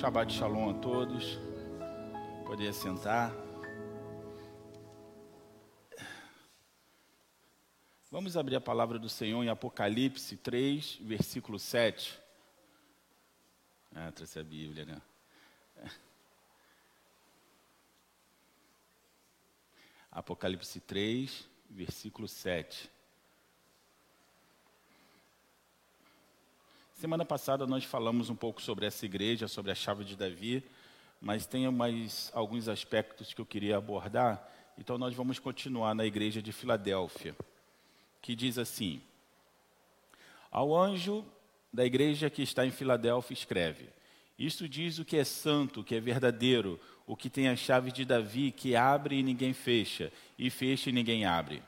Shabbat Shalom a todos. Poder sentar. Vamos abrir a palavra do Senhor em Apocalipse 3, versículo 7. Ah, trouxe a Bíblia, né? Apocalipse 3, versículo 7. Semana passada nós falamos um pouco sobre essa igreja, sobre a chave de Davi, mas tem mais alguns aspectos que eu queria abordar, então nós vamos continuar na igreja de Filadélfia, que diz assim: Ao anjo da igreja que está em Filadélfia, escreve: Isto diz o que é santo, o que é verdadeiro, o que tem a chave de Davi, que abre e ninguém fecha, e fecha e ninguém abre.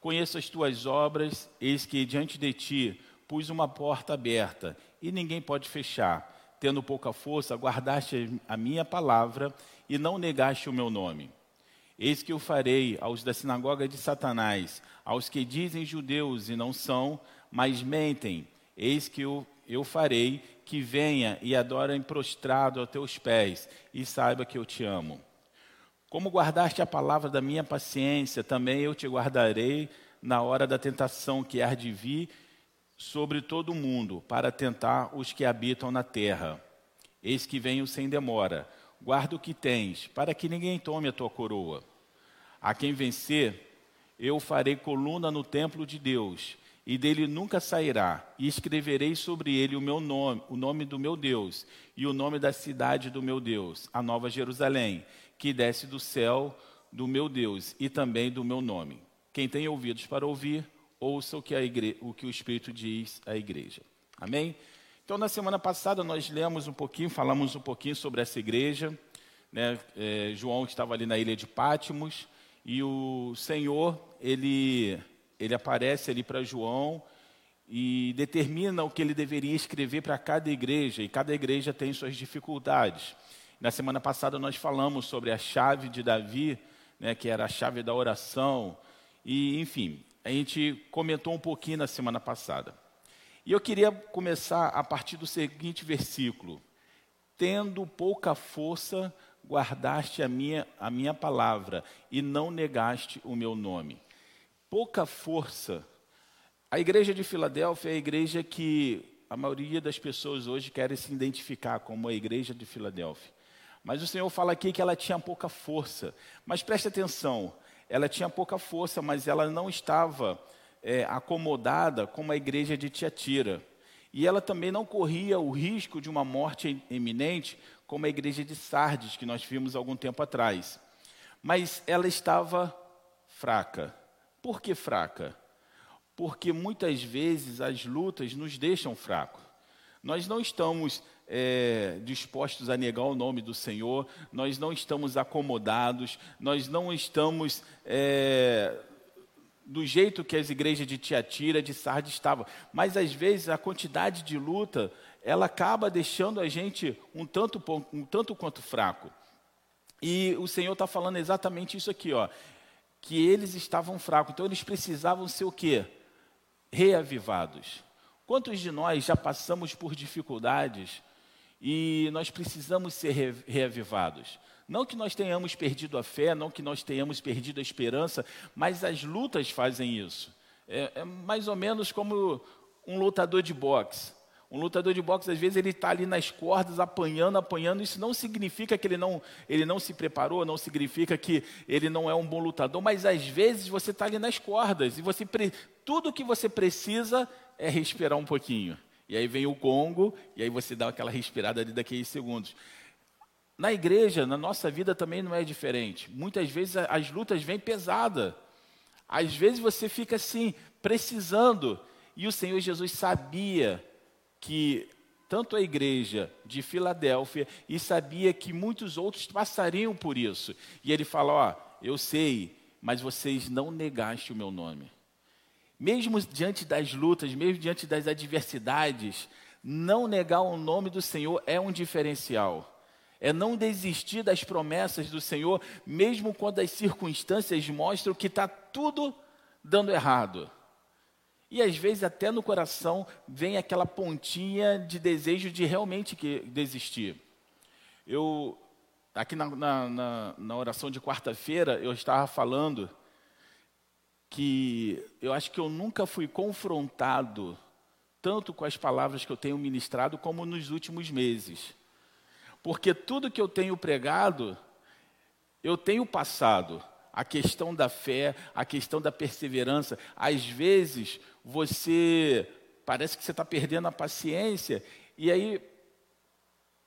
Conheço as tuas obras, eis que diante de ti pus uma porta aberta e ninguém pode fechar. Tendo pouca força, guardaste a minha palavra e não negaste o meu nome. Eis que eu farei aos da sinagoga de Satanás, aos que dizem judeus e não são, mas mentem. Eis que eu, eu farei que venha e adorem prostrado a teus pés e saiba que eu te amo. Como guardaste a palavra da minha paciência, também eu te guardarei na hora da tentação que há de vir sobre todo o mundo para tentar os que habitam na terra. Eis que venho sem demora. Guarda o que tens, para que ninguém tome a tua coroa. A quem vencer, eu farei coluna no templo de Deus, e dele nunca sairá, e escreverei sobre ele o meu nome, o nome do meu Deus, e o nome da cidade do meu Deus, a nova Jerusalém, que desce do céu do meu Deus, e também do meu nome. Quem tem ouvidos para ouvir, ouça o que, igre... o que o Espírito diz à igreja. Amém? Então, na semana passada, nós lemos um pouquinho, falamos um pouquinho sobre essa igreja. Né? É, João estava ali na ilha de Pátimos, e o Senhor, ele, ele aparece ali para João e determina o que ele deveria escrever para cada igreja, e cada igreja tem suas dificuldades. Na semana passada, nós falamos sobre a chave de Davi, né, que era a chave da oração, e, enfim, a gente comentou um pouquinho na semana passada. E eu queria começar a partir do seguinte versículo: Tendo pouca força, guardaste a minha, a minha palavra e não negaste o meu nome. Pouca força. A igreja de Filadélfia é a igreja que a maioria das pessoas hoje querem se identificar como a igreja de Filadélfia. Mas o Senhor fala aqui que ela tinha pouca força. Mas preste atenção, ela tinha pouca força, mas ela não estava é, acomodada como a igreja de Tiatira. E ela também não corria o risco de uma morte iminente, como a igreja de Sardes, que nós vimos algum tempo atrás. Mas ela estava fraca. Por que fraca? Porque muitas vezes as lutas nos deixam fracos. Nós não estamos é, dispostos a negar o nome do Senhor, nós não estamos acomodados, nós não estamos é, do jeito que as igrejas de Tiatira, de Sardes estavam. Mas às vezes a quantidade de luta, ela acaba deixando a gente um tanto, um tanto quanto fraco. E o Senhor está falando exatamente isso aqui, ó, que eles estavam fracos, então eles precisavam ser o quê? Reavivados. Quantos de nós já passamos por dificuldades e nós precisamos ser reavivados. Não que nós tenhamos perdido a fé, não que nós tenhamos perdido a esperança, mas as lutas fazem isso. É, é mais ou menos como um lutador de boxe. Um lutador de boxe, às vezes, ele está ali nas cordas, apanhando, apanhando. Isso não significa que ele não, ele não se preparou, não significa que ele não é um bom lutador, mas às vezes você está ali nas cordas e você tudo que você precisa é respirar um pouquinho. E aí vem o gongo, e aí você dá aquela respirada ali daqueles segundos. Na igreja, na nossa vida também não é diferente. Muitas vezes as lutas vêm pesadas. Às vezes você fica assim, precisando. E o Senhor Jesus sabia que tanto a igreja de Filadélfia e sabia que muitos outros passariam por isso. E ele fala: Ó, eu sei, mas vocês não negaste o meu nome. Mesmo diante das lutas, mesmo diante das adversidades, não negar o nome do Senhor é um diferencial. É não desistir das promessas do Senhor, mesmo quando as circunstâncias mostram que está tudo dando errado. E às vezes até no coração vem aquela pontinha de desejo de realmente desistir. Eu, aqui na, na, na, na oração de quarta-feira, eu estava falando que eu acho que eu nunca fui confrontado tanto com as palavras que eu tenho ministrado como nos últimos meses. Porque tudo que eu tenho pregado, eu tenho passado. A questão da fé, a questão da perseverança. Às vezes, você parece que você está perdendo a paciência. E aí,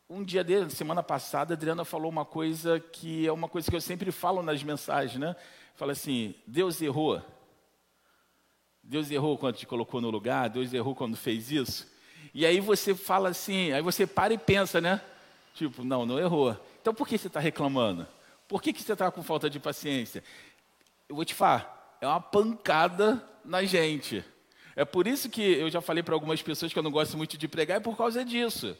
um dia dele, semana passada, a Adriana falou uma coisa que é uma coisa que eu sempre falo nas mensagens, né? Fala assim: Deus errou. Deus errou quando te colocou no lugar, Deus errou quando fez isso. E aí você fala assim, aí você para e pensa, né? Tipo, não, não errou. Então por que você está reclamando? Por que, que você está com falta de paciência? Eu vou te falar, é uma pancada na gente. É por isso que eu já falei para algumas pessoas que eu não gosto muito de pregar, é por causa disso.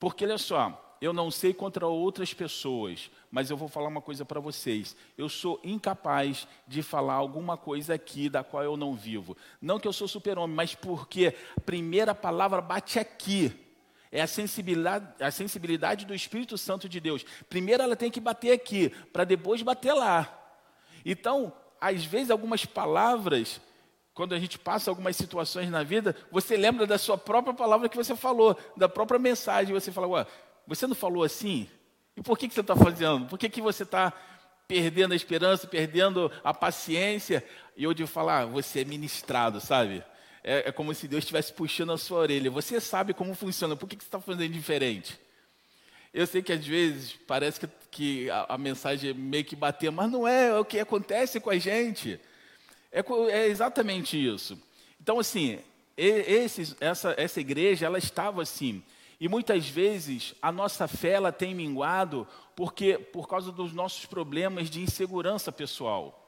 Porque olha só, eu não sei contra outras pessoas, mas eu vou falar uma coisa para vocês. Eu sou incapaz de falar alguma coisa aqui da qual eu não vivo. Não que eu sou super-homem, mas porque a primeira palavra bate aqui. É a sensibilidade, a sensibilidade do Espírito Santo de Deus. Primeiro ela tem que bater aqui, para depois bater lá. Então, às vezes, algumas palavras quando a gente passa algumas situações na vida, você lembra da sua própria palavra que você falou, da própria mensagem. Você fala, Ué, você não falou assim? E por que, que você está fazendo? Por que, que você está perdendo a esperança, perdendo a paciência? E eu de falar, ah, você é ministrado, sabe? É, é, como se Deus estivesse puxando a sua orelha. Você sabe como funciona, por que, que você está fazendo diferente? Eu sei que às vezes parece que, que a, a, mensagem é meio que bater, mas não é, é o que acontece com a gente. É, é exatamente isso. Então, assim, essa, essa igreja, ela estava assim, e muitas vezes a nossa fé ela tem minguado porque por causa dos nossos problemas de insegurança pessoal.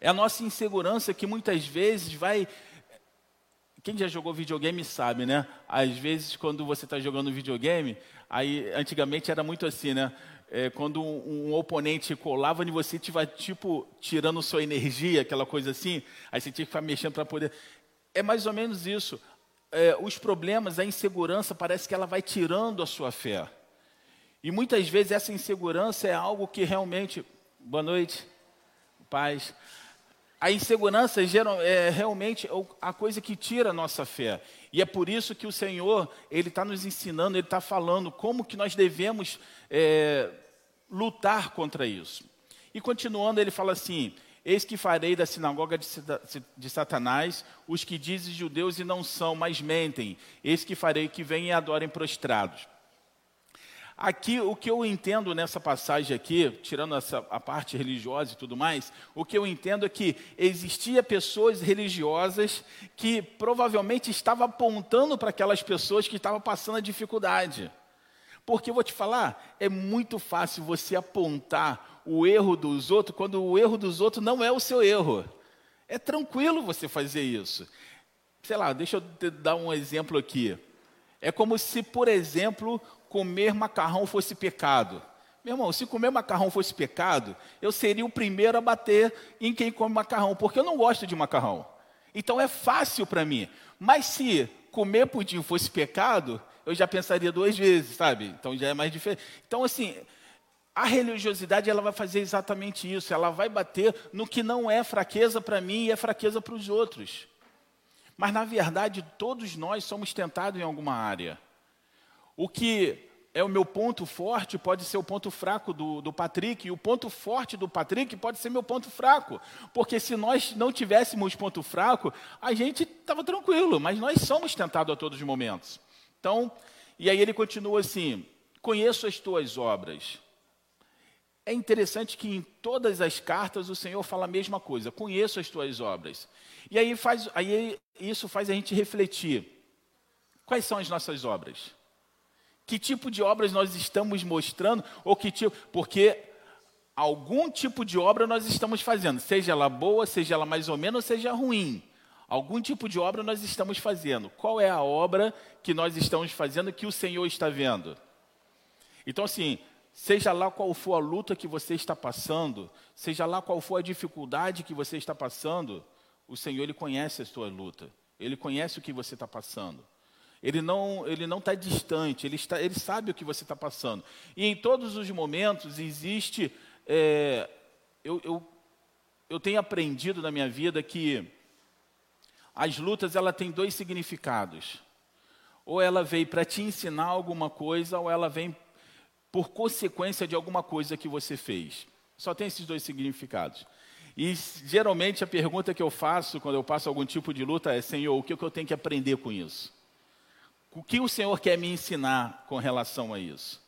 É a nossa insegurança que muitas vezes vai quem já jogou videogame sabe, né? Às vezes, quando você está jogando videogame, aí antigamente era muito assim, né? É, quando um, um, oponente colava em você, estava tipo tirando sua energia, aquela coisa assim, aí você tinha que ficar mexendo para poder. É mais ou menos isso é, os problemas, a insegurança, parece que ela vai tirando a sua fé. E muitas vezes essa insegurança é algo que realmente. Boa noite, paz. A insegurança é realmente a coisa que tira a nossa fé. E é por isso que o Senhor, Ele está nos ensinando, Ele está falando como que nós devemos é, lutar contra isso. E continuando, Ele fala assim: Eis que farei da sinagoga de Satanás os que dizem judeus e não são, mas mentem. Eis que farei que venham e adorem prostrados. Aqui, o que eu entendo nessa passagem aqui, tirando essa, a parte religiosa e tudo mais, o que eu entendo é que existia pessoas religiosas que provavelmente estavam apontando para aquelas pessoas que estavam passando a dificuldade. Porque vou te falar, é muito fácil você apontar o erro dos outros quando o erro dos outros não é o seu erro. É tranquilo você fazer isso. Sei lá, deixa eu dar um exemplo aqui. É como se, por exemplo, comer macarrão fosse pecado. Meu irmão, se comer macarrão fosse pecado, eu seria o primeiro a bater em quem come macarrão, porque eu não gosto de macarrão. Então é fácil para mim. Mas se comer pudim fosse pecado, eu já pensaria duas vezes, sabe? Então já é mais diferente. Então, assim, a religiosidade ela vai fazer exatamente isso, ela vai bater no que não é fraqueza para mim e é fraqueza para os outros. Mas na verdade, todos nós somos tentados em alguma área. O que é o meu ponto forte pode ser o ponto fraco do, do Patrick, e o ponto forte do Patrick pode ser meu ponto fraco. Porque se nós não tivéssemos ponto fraco, a gente estava tranquilo, mas nós somos tentados a todos os momentos. Então, e aí ele continua assim: conheço as tuas obras é interessante que em todas as cartas o Senhor fala a mesma coisa: conheço as tuas obras. E aí, faz, aí isso faz a gente refletir: quais são as nossas obras? Que tipo de obras nós estamos mostrando? Ou que tipo. Porque algum tipo de obra nós estamos fazendo, seja ela boa, seja ela mais ou menos, seja ruim. Algum tipo de obra nós estamos fazendo. Qual é a obra que nós estamos fazendo que o Senhor está vendo? Então, assim, Seja lá qual for a luta que você está passando, seja lá qual for a dificuldade que você está passando, o Senhor ele conhece a sua luta, ele conhece o que você está passando. Ele não ele não está distante, ele, está, ele sabe o que você está passando. E em todos os momentos existe. É, eu, eu, eu tenho aprendido na minha vida que as lutas ela tem dois significados. Ou ela veio para te ensinar alguma coisa, ou ela vem por consequência de alguma coisa que você fez. Só tem esses dois significados. E geralmente a pergunta que eu faço quando eu passo algum tipo de luta é: Senhor, o que eu tenho que aprender com isso? O que o Senhor quer me ensinar com relação a isso?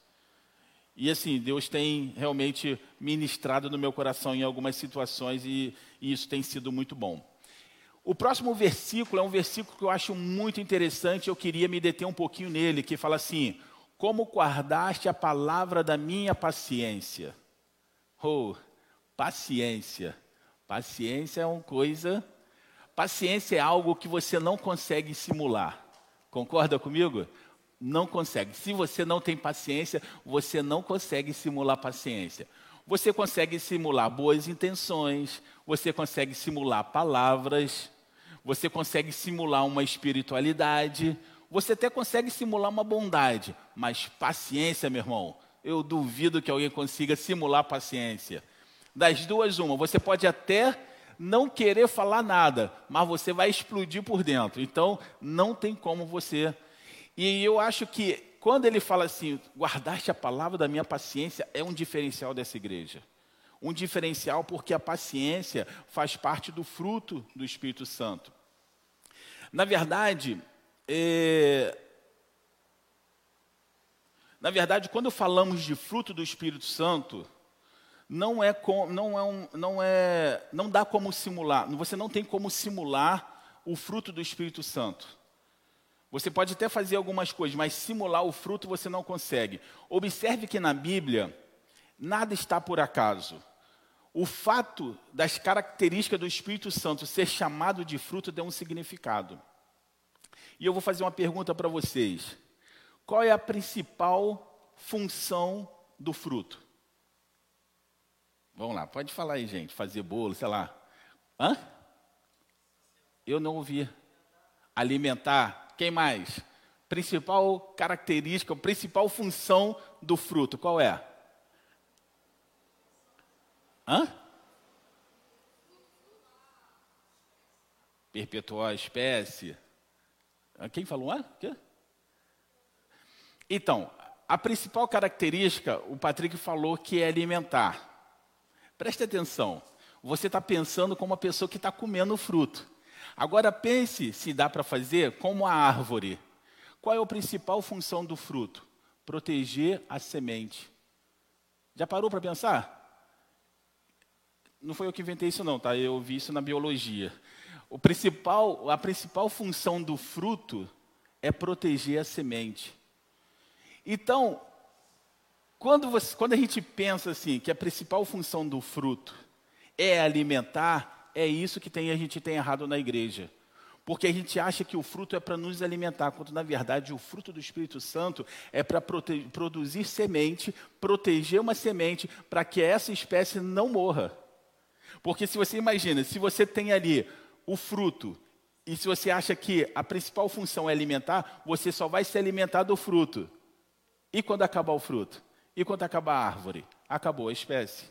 E assim, Deus tem realmente ministrado no meu coração em algumas situações e, e isso tem sido muito bom. O próximo versículo é um versículo que eu acho muito interessante, eu queria me deter um pouquinho nele, que fala assim: Como guardaste a palavra da minha paciência? Oh, paciência. Paciência é uma coisa. Paciência é algo que você não consegue simular. Concorda comigo? Não consegue. Se você não tem paciência, você não consegue simular paciência. Você consegue simular boas intenções, você consegue simular palavras, você consegue simular uma espiritualidade, você até consegue simular uma bondade, mas paciência, meu irmão, eu duvido que alguém consiga simular paciência. Das duas, uma, você pode até não querer falar nada, mas você vai explodir por dentro. Então, não tem como você. E eu acho que quando ele fala assim, guardaste a palavra da minha paciência, é um diferencial dessa igreja. Um diferencial porque a paciência faz parte do fruto do Espírito Santo. Na verdade, é... na verdade, quando falamos de fruto do Espírito Santo, não é, com, não, é um, não é não dá como simular, você não tem como simular o fruto do Espírito Santo. Você pode até fazer algumas coisas, mas simular o fruto você não consegue. Observe que na Bíblia nada está por acaso. O fato das características do Espírito Santo ser chamado de fruto deu um significado. E eu vou fazer uma pergunta para vocês: qual é a principal função do fruto? Vamos lá, pode falar aí, gente. Fazer bolo, sei lá. Hã? Eu não ouvi. Alimentar. Quem mais? Principal característica, principal função do fruto, qual é? Hã? Perpetuar a espécie. Quem falou? Hã? Quê? Então, a principal característica, o Patrick falou que é alimentar. Preste atenção. Você está pensando como uma pessoa que está comendo fruto. Agora pense se dá para fazer como a árvore. Qual é a principal função do fruto? Proteger a semente. Já parou para pensar? Não foi eu que inventei isso não, tá? Eu vi isso na biologia. O principal, a principal função do fruto é proteger a semente. Então, quando, você, quando a gente pensa assim, que a principal função do fruto é alimentar, é isso que tem, a gente tem errado na igreja. Porque a gente acha que o fruto é para nos alimentar, quando na verdade o fruto do Espírito Santo é para produzir semente, proteger uma semente, para que essa espécie não morra. Porque se você imagina, se você tem ali o fruto, e se você acha que a principal função é alimentar, você só vai se alimentar do fruto. E quando acabar o fruto? E quando acabar a árvore? Acabou a espécie.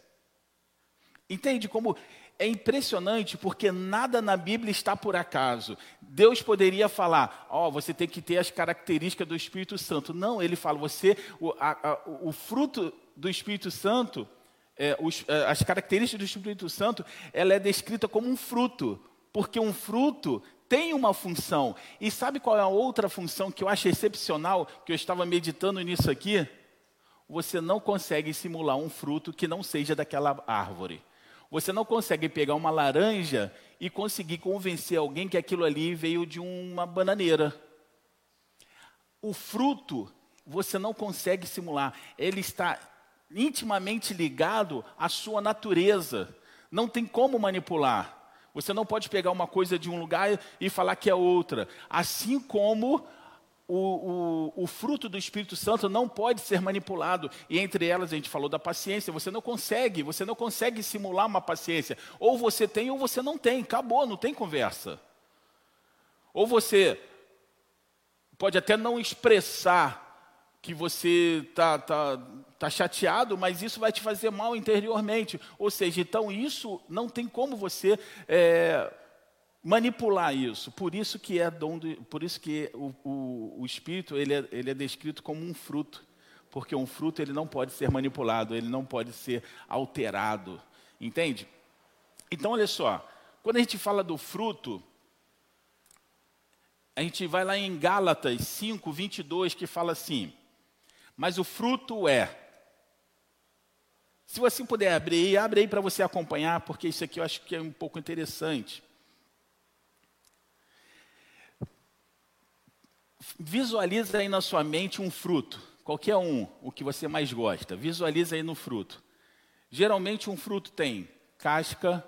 Entende como é impressionante porque nada na Bíblia está por acaso. Deus poderia falar, ó, oh, você tem que ter as características do Espírito Santo. Não, ele fala, você, o, a, o fruto do Espírito Santo, é, os, é, as características do Espírito Santo, ela é descrita como um fruto, porque um fruto tem uma função. E sabe qual é a outra função que eu acho excepcional, que eu estava meditando nisso aqui? você não consegue simular um fruto que não seja daquela árvore. Você não consegue pegar uma laranja e conseguir convencer alguém que aquilo ali veio de uma bananeira. O fruto você não consegue simular, ele está intimamente ligado à sua natureza. Não tem como manipular. Você não pode pegar uma coisa de um lugar e falar que é outra. Assim como o, o, o, fruto do Espírito Santo não pode ser manipulado. E entre elas a gente falou da paciência. Você não consegue, você não consegue simular uma paciência. Ou você tem ou você não tem. Acabou, não tem conversa. Ou você pode até não expressar que você está tá, tá chateado, mas isso vai te fazer mal interiormente. Ou seja, então isso não tem como você é, manipular isso. Por isso que é dom, do, por isso que o, o, o espírito ele é, ele é descrito como um fruto, porque um fruto ele não pode ser manipulado, ele não pode ser alterado, entende? Então olha só, quando a gente fala do fruto, a gente vai lá em Gálatas 5, 22, que fala assim: Mas o fruto é. Se você puder abrir, abre aí para você acompanhar, porque isso aqui eu acho que é um pouco interessante. Visualiza aí na sua mente um fruto, qualquer um, o que você mais gosta. Visualiza aí no fruto. Geralmente um fruto tem casca,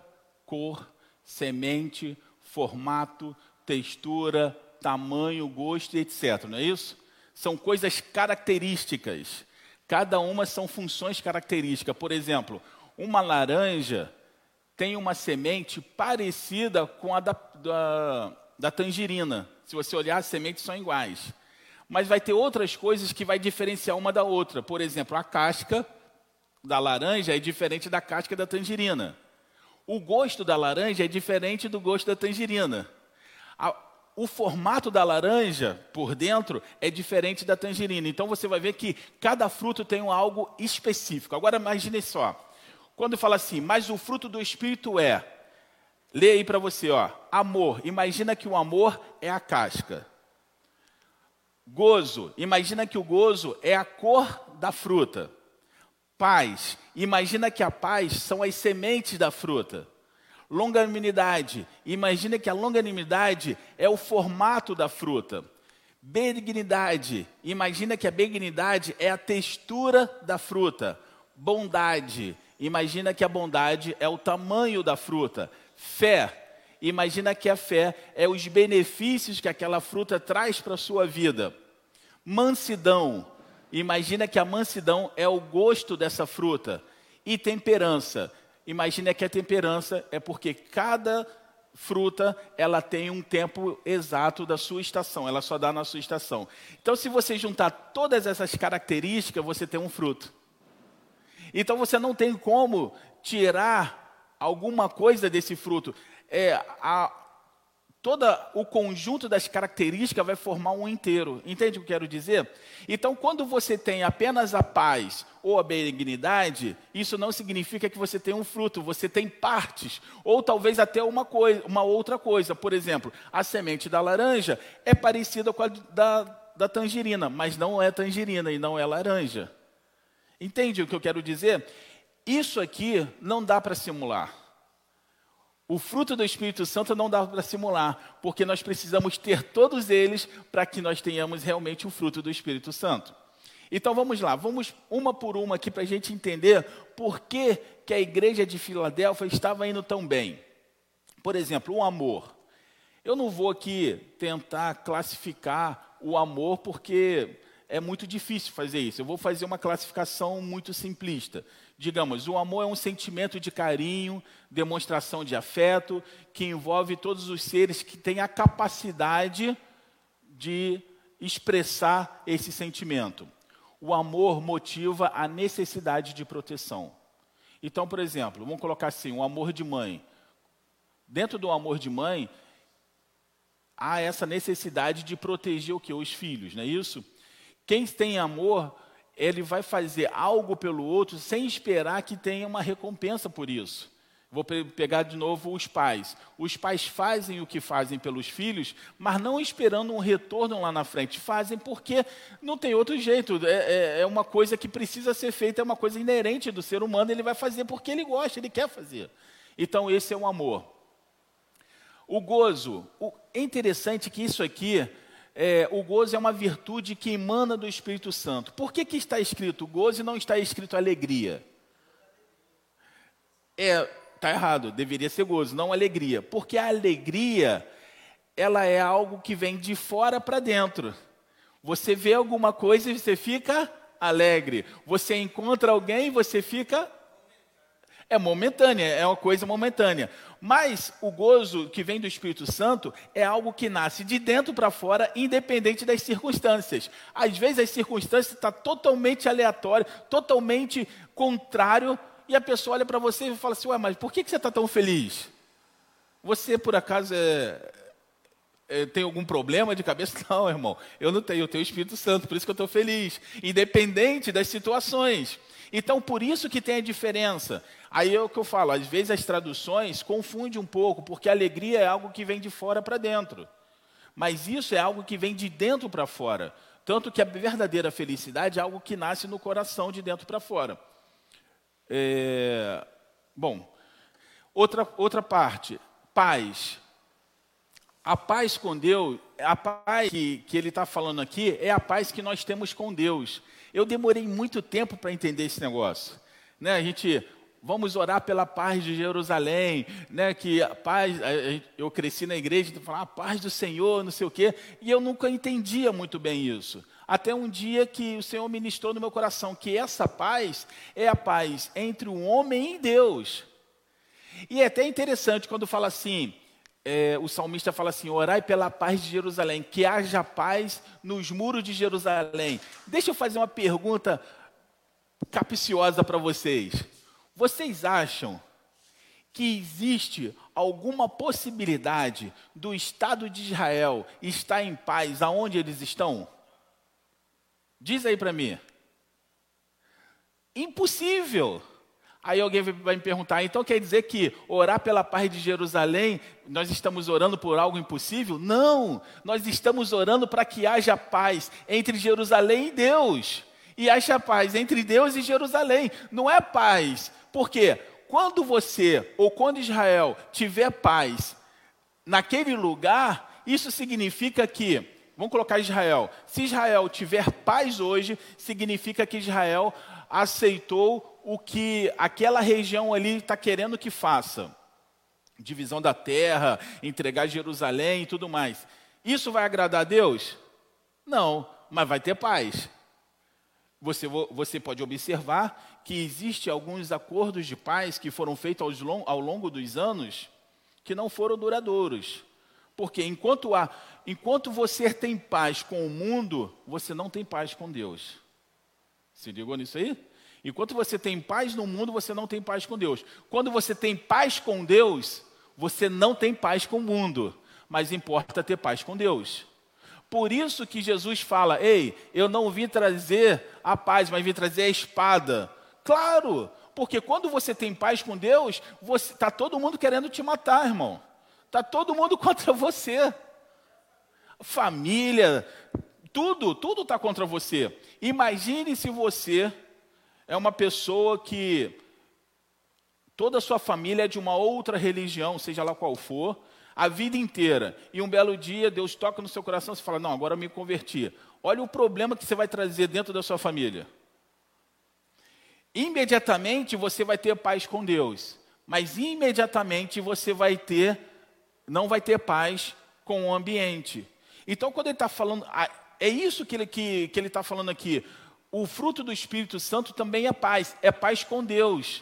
cor, semente, formato, textura, tamanho, gosto etc. Não é isso? São coisas características. Cada uma são funções características. Por exemplo, uma laranja tem uma semente parecida com a da, da, da tangerina. Se você olhar, as sementes são iguais. Mas vai ter outras coisas que vai diferenciar uma da outra. Por exemplo, a casca da laranja é diferente da casca da tangerina. O gosto da laranja é diferente do gosto da tangerina. O formato da laranja por dentro é diferente da tangerina. Então você vai ver que cada fruto tem um algo específico. Agora imagine só. Quando fala assim, mas o fruto do espírito é. Lê aí para você, ó. Amor. Imagina que o amor é a casca. Gozo. Imagina que o gozo é a cor da fruta. Paz. Imagina que a paz são as sementes da fruta. Longanimidade. Imagina que a longanimidade é o formato da fruta. Benignidade. Imagina que a benignidade é a textura da fruta. Bondade. Imagina que a bondade é o tamanho da fruta. Fé. Imagina que a fé é os benefícios que aquela fruta traz para a sua vida. Mansidão. Imagina que a mansidão é o gosto dessa fruta. E temperança Imagina que a temperança é porque cada fruta ela tem um tempo exato da sua estação, ela só dá na sua estação. Então, se você juntar todas essas características, você tem um fruto. Então, você não tem como tirar alguma coisa desse fruto. É, a, todo o conjunto das características vai formar um inteiro. Entende o que eu quero dizer? Então, quando você tem apenas a paz ou a benignidade, isso não significa que você tem um fruto, você tem partes, ou talvez até uma, coisa, uma outra coisa. Por exemplo, a semente da laranja é parecida com a da, da tangerina, mas não é tangerina e não é laranja. Entende o que eu quero dizer? Isso aqui não dá para simular. O fruto do Espírito Santo não dá para simular, porque nós precisamos ter todos eles para que nós tenhamos realmente o fruto do Espírito Santo. Então vamos lá, vamos uma por uma aqui para a gente entender por que, que a igreja de Filadélfia estava indo tão bem. Por exemplo, o amor. Eu não vou aqui tentar classificar o amor, porque é muito difícil fazer isso. Eu vou fazer uma classificação muito simplista. Digamos, o amor é um sentimento de carinho, demonstração de afeto, que envolve todos os seres que têm a capacidade de expressar esse sentimento. O amor motiva a necessidade de proteção. Então, por exemplo, vamos colocar assim: o amor de mãe. Dentro do amor de mãe, há essa necessidade de proteger o que? Os filhos, não é isso? Quem tem amor ele vai fazer algo pelo outro sem esperar que tenha uma recompensa por isso. Vou pegar de novo os pais. Os pais fazem o que fazem pelos filhos, mas não esperando um retorno lá na frente. Fazem porque não tem outro jeito. É, é, é uma coisa que precisa ser feita, é uma coisa inerente do ser humano. Ele vai fazer porque ele gosta, ele quer fazer. Então, esse é o amor. O gozo. O, é interessante que isso aqui é, o gozo é uma virtude que emana do Espírito Santo. Por que, que está escrito gozo e não está escrito alegria? É, está errado, deveria ser gozo, não alegria. Porque a alegria, ela é algo que vem de fora para dentro. Você vê alguma coisa e você fica alegre. Você encontra alguém e você fica. É momentânea, é uma coisa momentânea. Mas o gozo que vem do Espírito Santo é algo que nasce de dentro para fora, independente das circunstâncias. Às vezes as circunstâncias estão tá totalmente aleatórias, totalmente contrário, e a pessoa olha para você e fala assim: Ué, mas por que, que você está tão feliz? Você, por acaso, é, é, tem algum problema de cabeça? Não, irmão, eu não tenho, eu tenho o Espírito Santo, por isso que eu estou feliz, independente das situações. Então, por isso que tem a diferença. Aí é o que eu falo, às vezes as traduções confundem um pouco, porque alegria é algo que vem de fora para dentro. Mas isso é algo que vem de dentro para fora. Tanto que a verdadeira felicidade é algo que nasce no coração de dentro para fora. É, bom, outra, outra parte, paz. A paz com Deus, a paz que, que ele está falando aqui, é a paz que nós temos com Deus. Eu demorei muito tempo para entender esse negócio. Né? A gente, vamos orar pela paz de Jerusalém, né? Que a paz, eu cresci na igreja, então falar a paz do Senhor, não sei o quê, e eu nunca entendia muito bem isso. Até um dia que o Senhor ministrou no meu coração que essa paz é a paz entre o homem e Deus. E é até interessante quando fala assim, é, o salmista fala assim: orai pela paz de Jerusalém, que haja paz nos muros de Jerusalém. Deixa eu fazer uma pergunta capciosa para vocês. Vocês acham que existe alguma possibilidade do Estado de Israel estar em paz aonde eles estão? Diz aí para mim. Impossível. Aí alguém vai me perguntar, então quer dizer que orar pela paz de Jerusalém, nós estamos orando por algo impossível? Não, nós estamos orando para que haja paz entre Jerusalém e Deus. E haja paz entre Deus e Jerusalém. Não é paz, porque quando você ou quando Israel tiver paz naquele lugar, isso significa que Vamos colocar Israel. Se Israel tiver paz hoje, significa que Israel aceitou o que aquela região ali está querendo que faça. Divisão da terra, entregar Jerusalém e tudo mais. Isso vai agradar a Deus? Não, mas vai ter paz. Você, você pode observar que existem alguns acordos de paz que foram feitos ao longo dos anos que não foram duradouros. Porque enquanto, há, enquanto você tem paz com o mundo, você não tem paz com Deus. Se ligou nisso aí? Enquanto você tem paz no mundo, você não tem paz com Deus. Quando você tem paz com Deus, você não tem paz com o mundo. Mas importa ter paz com Deus. Por isso que Jesus fala: Ei, eu não vim trazer a paz, mas vim trazer a espada. Claro, porque quando você tem paz com Deus, está todo mundo querendo te matar, irmão. Está todo mundo contra você. Família, tudo, tudo está contra você. Imagine se você é uma pessoa que toda a sua família é de uma outra religião, seja lá qual for, a vida inteira. E um belo dia Deus toca no seu coração e fala: Não, agora eu me converti. Olha o problema que você vai trazer dentro da sua família. Imediatamente você vai ter paz com Deus, mas imediatamente você vai ter não vai ter paz com o ambiente. Então, quando ele está falando, é isso que ele está que, que ele tá falando aqui. O fruto do Espírito Santo também é paz, é paz com Deus.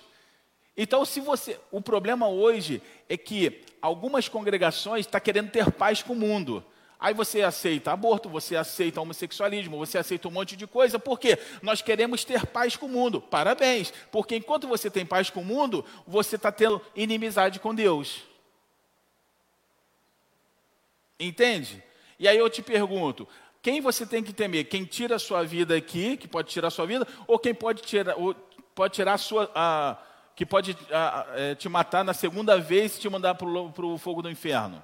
Então, se você, o problema hoje é que algumas congregações estão tá querendo ter paz com o mundo. Aí você aceita aborto, você aceita homossexualismo, você aceita um monte de coisa, por quê? Nós queremos ter paz com o mundo. Parabéns, porque enquanto você tem paz com o mundo, você está tendo inimizade com Deus. Entende? E aí eu te pergunto, quem você tem que temer? Quem tira a sua vida aqui, que pode tirar a sua vida, ou quem pode tirar, pode tirar a sua, a, que pode a, é, te matar na segunda vez e te mandar para o fogo do inferno?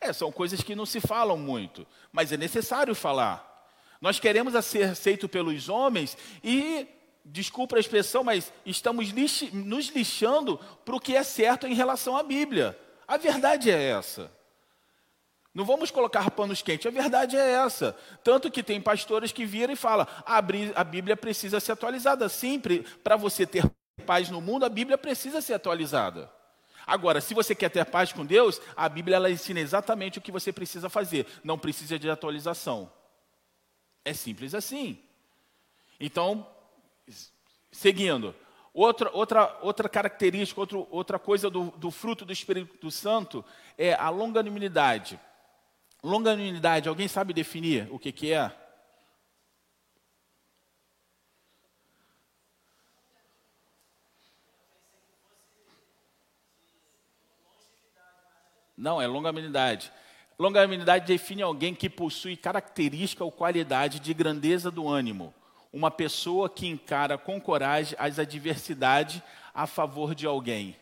É, são coisas que não se falam muito, mas é necessário falar. Nós queremos ser aceito pelos homens e, desculpa a expressão, mas estamos lix, nos lixando para o que é certo em relação à Bíblia. A verdade é essa. Não vamos colocar panos quentes, a verdade é essa. Tanto que tem pastores que viram e falam: a Bíblia precisa ser atualizada. Sempre, para você ter paz no mundo, a Bíblia precisa ser atualizada. Agora, se você quer ter paz com Deus, a Bíblia ela ensina exatamente o que você precisa fazer. Não precisa de atualização. É simples assim. Então, seguindo. Outra, outra, outra característica, outro, outra coisa do, do fruto do Espírito Santo é a longanimidade. Longanimidade, alguém sabe definir o que, que é? Não, é longanimidade. Longanimidade define alguém que possui característica ou qualidade de grandeza do ânimo. Uma pessoa que encara com coragem as adversidades a favor de alguém.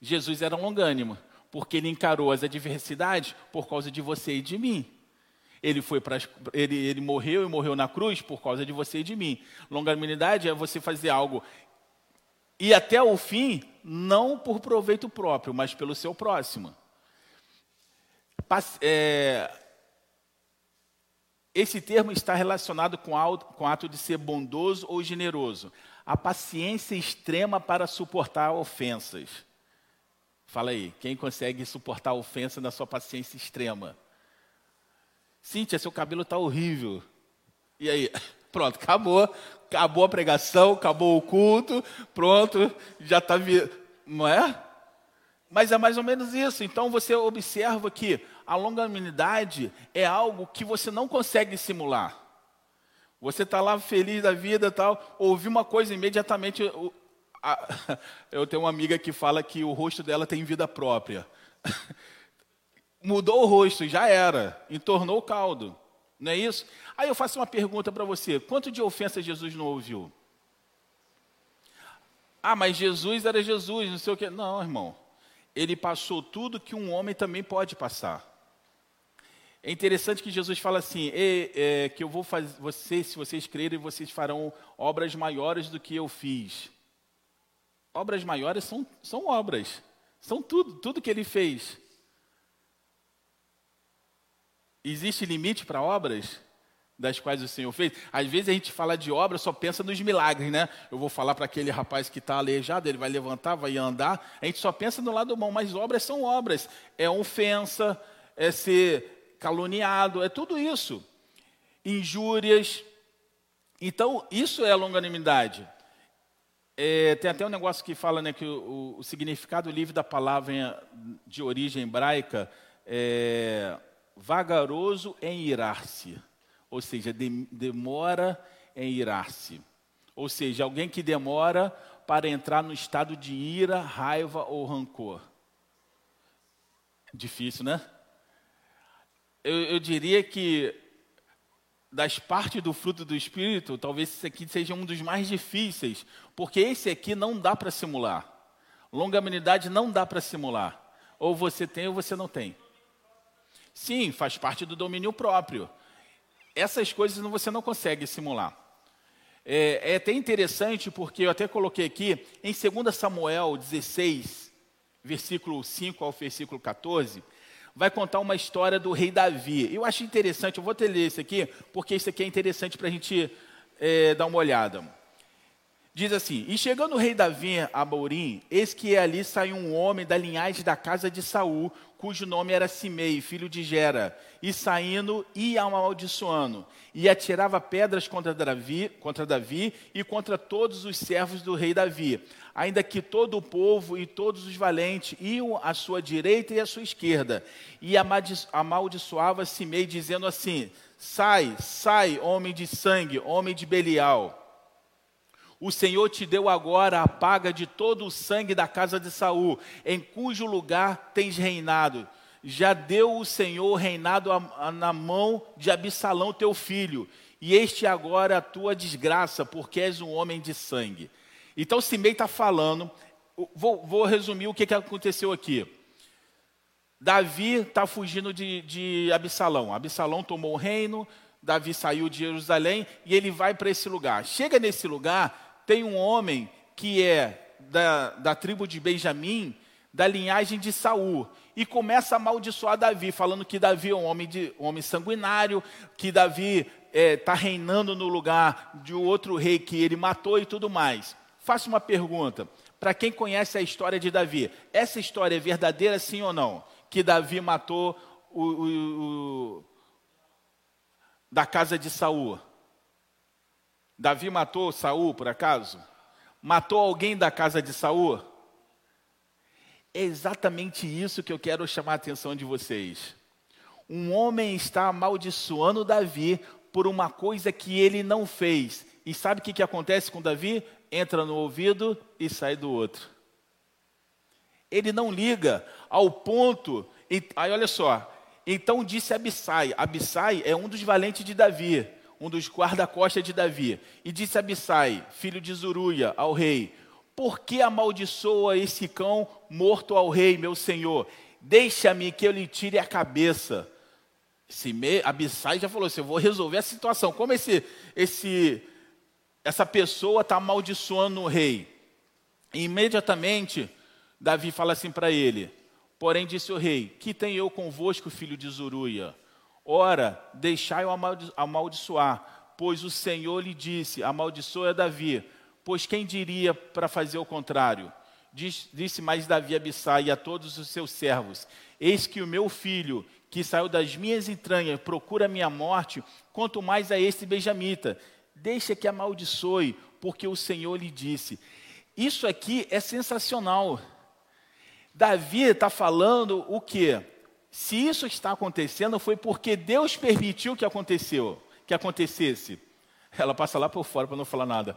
Jesus era longânimo, porque ele encarou as adversidades por causa de você e de mim. Ele foi para ele, ele morreu e morreu na cruz por causa de você e de mim. Longanimidade é você fazer algo e até o fim, não por proveito próprio, mas pelo seu próximo. É, esse termo está relacionado com o ato de ser bondoso ou generoso. A paciência extrema para suportar ofensas. Fala aí, quem consegue suportar ofensa na sua paciência extrema? Cíntia, seu cabelo está horrível. E aí? Pronto, acabou. Acabou a pregação, acabou o culto, pronto, já está. Vi... Não é? Mas é mais ou menos isso. Então você observa que a longanimidade é algo que você não consegue simular. Você está lá feliz da vida tal, ouviu uma coisa imediatamente. eu tenho uma amiga que fala que o rosto dela tem vida própria. Mudou o rosto, já era, entornou o caldo. Não é isso? Aí eu faço uma pergunta para você: quanto de ofensa Jesus não ouviu? Ah, mas Jesus era Jesus, não sei o quê. Não, irmão. Ele passou tudo que um homem também pode passar. É interessante que Jesus fala assim: é, que eu vou fazer, vocês, se vocês crerem, vocês farão obras maiores do que eu fiz. Obras maiores são, são obras, são tudo, tudo que ele fez. Existe limite para obras das quais o Senhor fez? Às vezes a gente fala de obra, só pensa nos milagres, né? Eu vou falar para aquele rapaz que está aleijado, ele vai levantar, vai andar. A gente só pensa no lado bom, mas obras são obras. É ofensa, é ser caluniado, é tudo isso. Injúrias. Então, isso é longanimidade. É, tem até um negócio que fala né, que o, o significado livre da palavra de origem hebraica é vagaroso em irar-se, ou seja, de, demora em irar-se. Ou seja, alguém que demora para entrar no estado de ira, raiva ou rancor. Difícil, né? Eu, eu diria que das partes do fruto do Espírito, talvez esse aqui seja um dos mais difíceis, porque esse aqui não dá para simular. Longanimidade não dá para simular. Ou você tem ou você não tem. Sim, faz parte do domínio próprio. Essas coisas você não consegue simular. É, é até interessante porque eu até coloquei aqui em 2 Samuel 16, versículo 5 ao versículo 14, vai contar uma história do rei Davi. Eu acho interessante, eu vou ter ler isso aqui, porque isso aqui é interessante para a gente é, dar uma olhada. Diz assim: E chegando o rei Davi a Bourim, eis que ali saiu um homem da linhagem da casa de Saul, cujo nome era Simei, filho de Gera, e saindo ia amaldiçoando, e atirava pedras contra Davi, contra Davi e contra todos os servos do rei Davi, ainda que todo o povo e todos os valentes iam à sua direita e à sua esquerda, e amaldiçoava Simei, dizendo assim: Sai, sai, homem de sangue, homem de Belial. O Senhor te deu agora a paga de todo o sangue da casa de Saul, em cujo lugar tens reinado. Já deu o Senhor reinado a, a, na mão de Absalão, teu filho, e este agora a tua desgraça, porque és um homem de sangue. Então Simei está falando, vou, vou, resumir o que, que aconteceu aqui. Davi está fugindo de, de Absalão. Absalão tomou o reino, Davi saiu de Jerusalém e ele vai para esse lugar. Chega nesse lugar, tem um homem que é da, da tribo de Benjamim, da linhagem de Saul, e começa a amaldiçoar Davi, falando que Davi é um homem, de, um homem sanguinário, que Davi está é, tá reinando no lugar de outro rei que ele matou e tudo mais. Faço uma pergunta, para quem conhece a história de Davi, essa história é verdadeira sim ou não? Que Davi matou o, o, o da casa de Saul? Davi matou Saul, por acaso? matou alguém da casa de Saul? É exatamente isso que eu quero chamar a atenção de vocês. Um homem está amaldiçoando Davi por uma coisa que ele não fez. E sabe o que, que acontece com Davi? Entra no ouvido e sai do outro. Ele não liga ao ponto. Aí olha só. Então disse Abissai. Abissai é um dos valentes de Davi, um dos guarda-costas de Davi. E disse Abissai, filho de Zuruia, ao rei: Por que amaldiçoa esse cão morto ao rei, meu senhor? Deixa-me que eu lhe tire a cabeça. Esse me, Abissai já falou assim: eu vou resolver a situação. Como esse, esse, essa pessoa está amaldiçoando o rei? E imediatamente, Davi fala assim para ele: Porém, disse o rei: Que tenho eu convosco, filho de Zuruia? Ora, deixai-o amaldiçoar, pois o Senhor lhe disse: Amaldiçoa Davi. Pois quem diria para fazer o contrário? Disse mais Davi a Abissai e a todos os seus servos: Eis que o meu filho, que saiu das minhas entranhas, procura minha morte, quanto mais a este benjamita. Deixa que amaldiçoe, porque o Senhor lhe disse. Isso aqui é sensacional. Davi está falando o que? Se isso está acontecendo, foi porque Deus permitiu que aconteceu, que acontecesse. Ela passa lá por fora para não falar nada.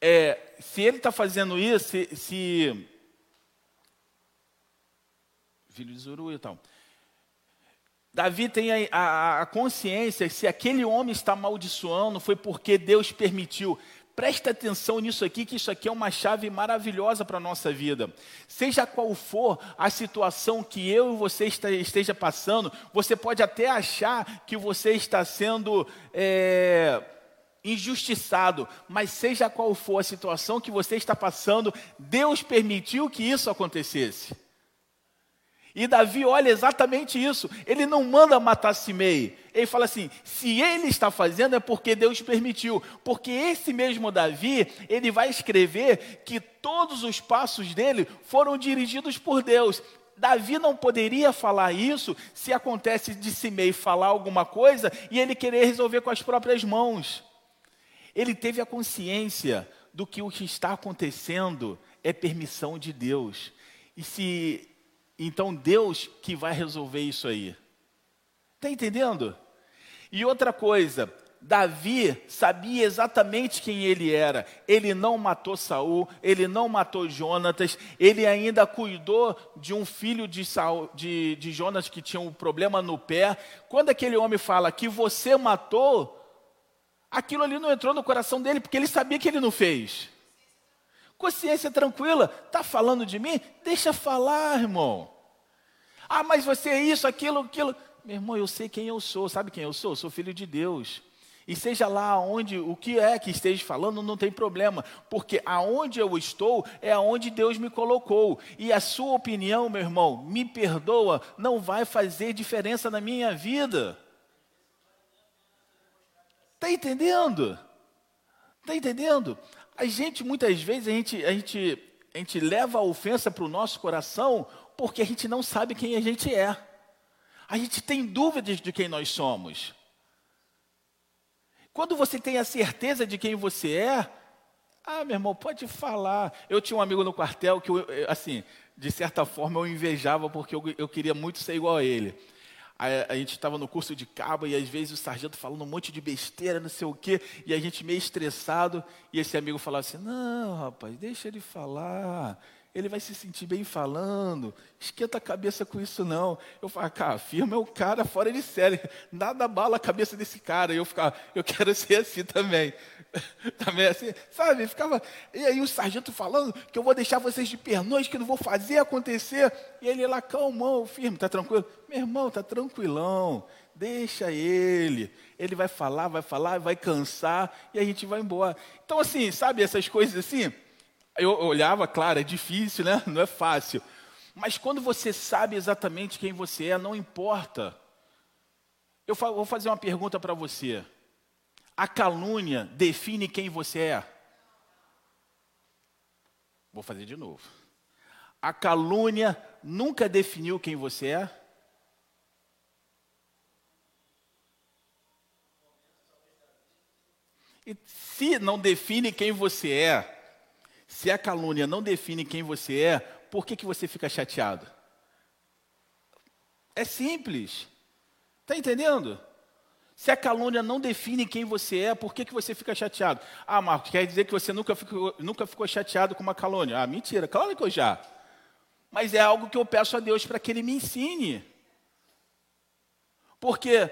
É, se ele está fazendo isso, se, se filho de Zuru e tal. Davi tem a, a, a consciência se aquele homem está amaldiçoando foi porque Deus permitiu. Presta atenção nisso aqui, que isso aqui é uma chave maravilhosa para a nossa vida. Seja qual for a situação que eu e você esteja passando, você pode até achar que você está sendo é, injustiçado, mas seja qual for a situação que você está passando, Deus permitiu que isso acontecesse. E Davi olha exatamente isso. Ele não manda matar Simei. Ele fala assim: se ele está fazendo é porque Deus permitiu. Porque esse mesmo Davi, ele vai escrever que todos os passos dele foram dirigidos por Deus. Davi não poderia falar isso se acontece de Simei falar alguma coisa e ele querer resolver com as próprias mãos. Ele teve a consciência do que o que está acontecendo é permissão de Deus. E se então Deus que vai resolver isso aí. Está entendendo? E outra coisa, Davi sabia exatamente quem ele era. Ele não matou Saul, ele não matou Jonatas, ele ainda cuidou de um filho de, Saul, de, de Jonas que tinha um problema no pé. Quando aquele homem fala que você matou, aquilo ali não entrou no coração dele, porque ele sabia que ele não fez consciência tranquila, está falando de mim? Deixa falar, irmão. Ah, mas você é isso, aquilo, aquilo. Meu irmão, eu sei quem eu sou, sabe quem eu sou? Eu sou filho de Deus. E seja lá onde, o que é que esteja falando, não tem problema, porque aonde eu estou é aonde Deus me colocou. E a sua opinião, meu irmão, me perdoa, não vai fazer diferença na minha vida. Está entendendo? Está entendendo? A gente, muitas vezes, a gente, a gente, a gente leva a ofensa para o nosso coração porque a gente não sabe quem a gente é. A gente tem dúvidas de quem nós somos. Quando você tem a certeza de quem você é, ah, meu irmão, pode falar. Eu tinha um amigo no quartel que, assim, de certa forma eu invejava porque eu, eu queria muito ser igual a ele. A, a gente estava no curso de cabo e às vezes o sargento falando um monte de besteira, não sei o quê, e a gente meio estressado, e esse amigo falava assim: Não, rapaz, deixa ele falar, ele vai se sentir bem falando, esquenta a cabeça com isso não. Eu falo, cara, firma é o cara fora de série, nada bala a cabeça desse cara. E eu ficava, eu quero ser assim também. também assim, sabe? Ficava, e aí o sargento falando que eu vou deixar vocês de pernoite, que não vou fazer acontecer. E ele lá, calmão, firme, tá tranquilo? Meu irmão, tá tranquilão, deixa ele. Ele vai falar, vai falar, vai cansar e a gente vai embora. Então, assim, sabe essas coisas assim? Eu olhava, claro, é difícil, né? Não é fácil. Mas quando você sabe exatamente quem você é, não importa. Eu vou fazer uma pergunta para você. A calúnia define quem você é? Vou fazer de novo. A calúnia nunca definiu quem você é? E se não define quem você é, Se a calúnia não define quem você é, por que, que você fica chateado? É simples. Está entendendo? Se a calúnia não define quem você é, por que, que você fica chateado? Ah, Marcos, quer dizer que você nunca ficou, nunca ficou chateado com uma calúnia? Ah, mentira, claro que eu já. Mas é algo que eu peço a Deus para que Ele me ensine. Porque,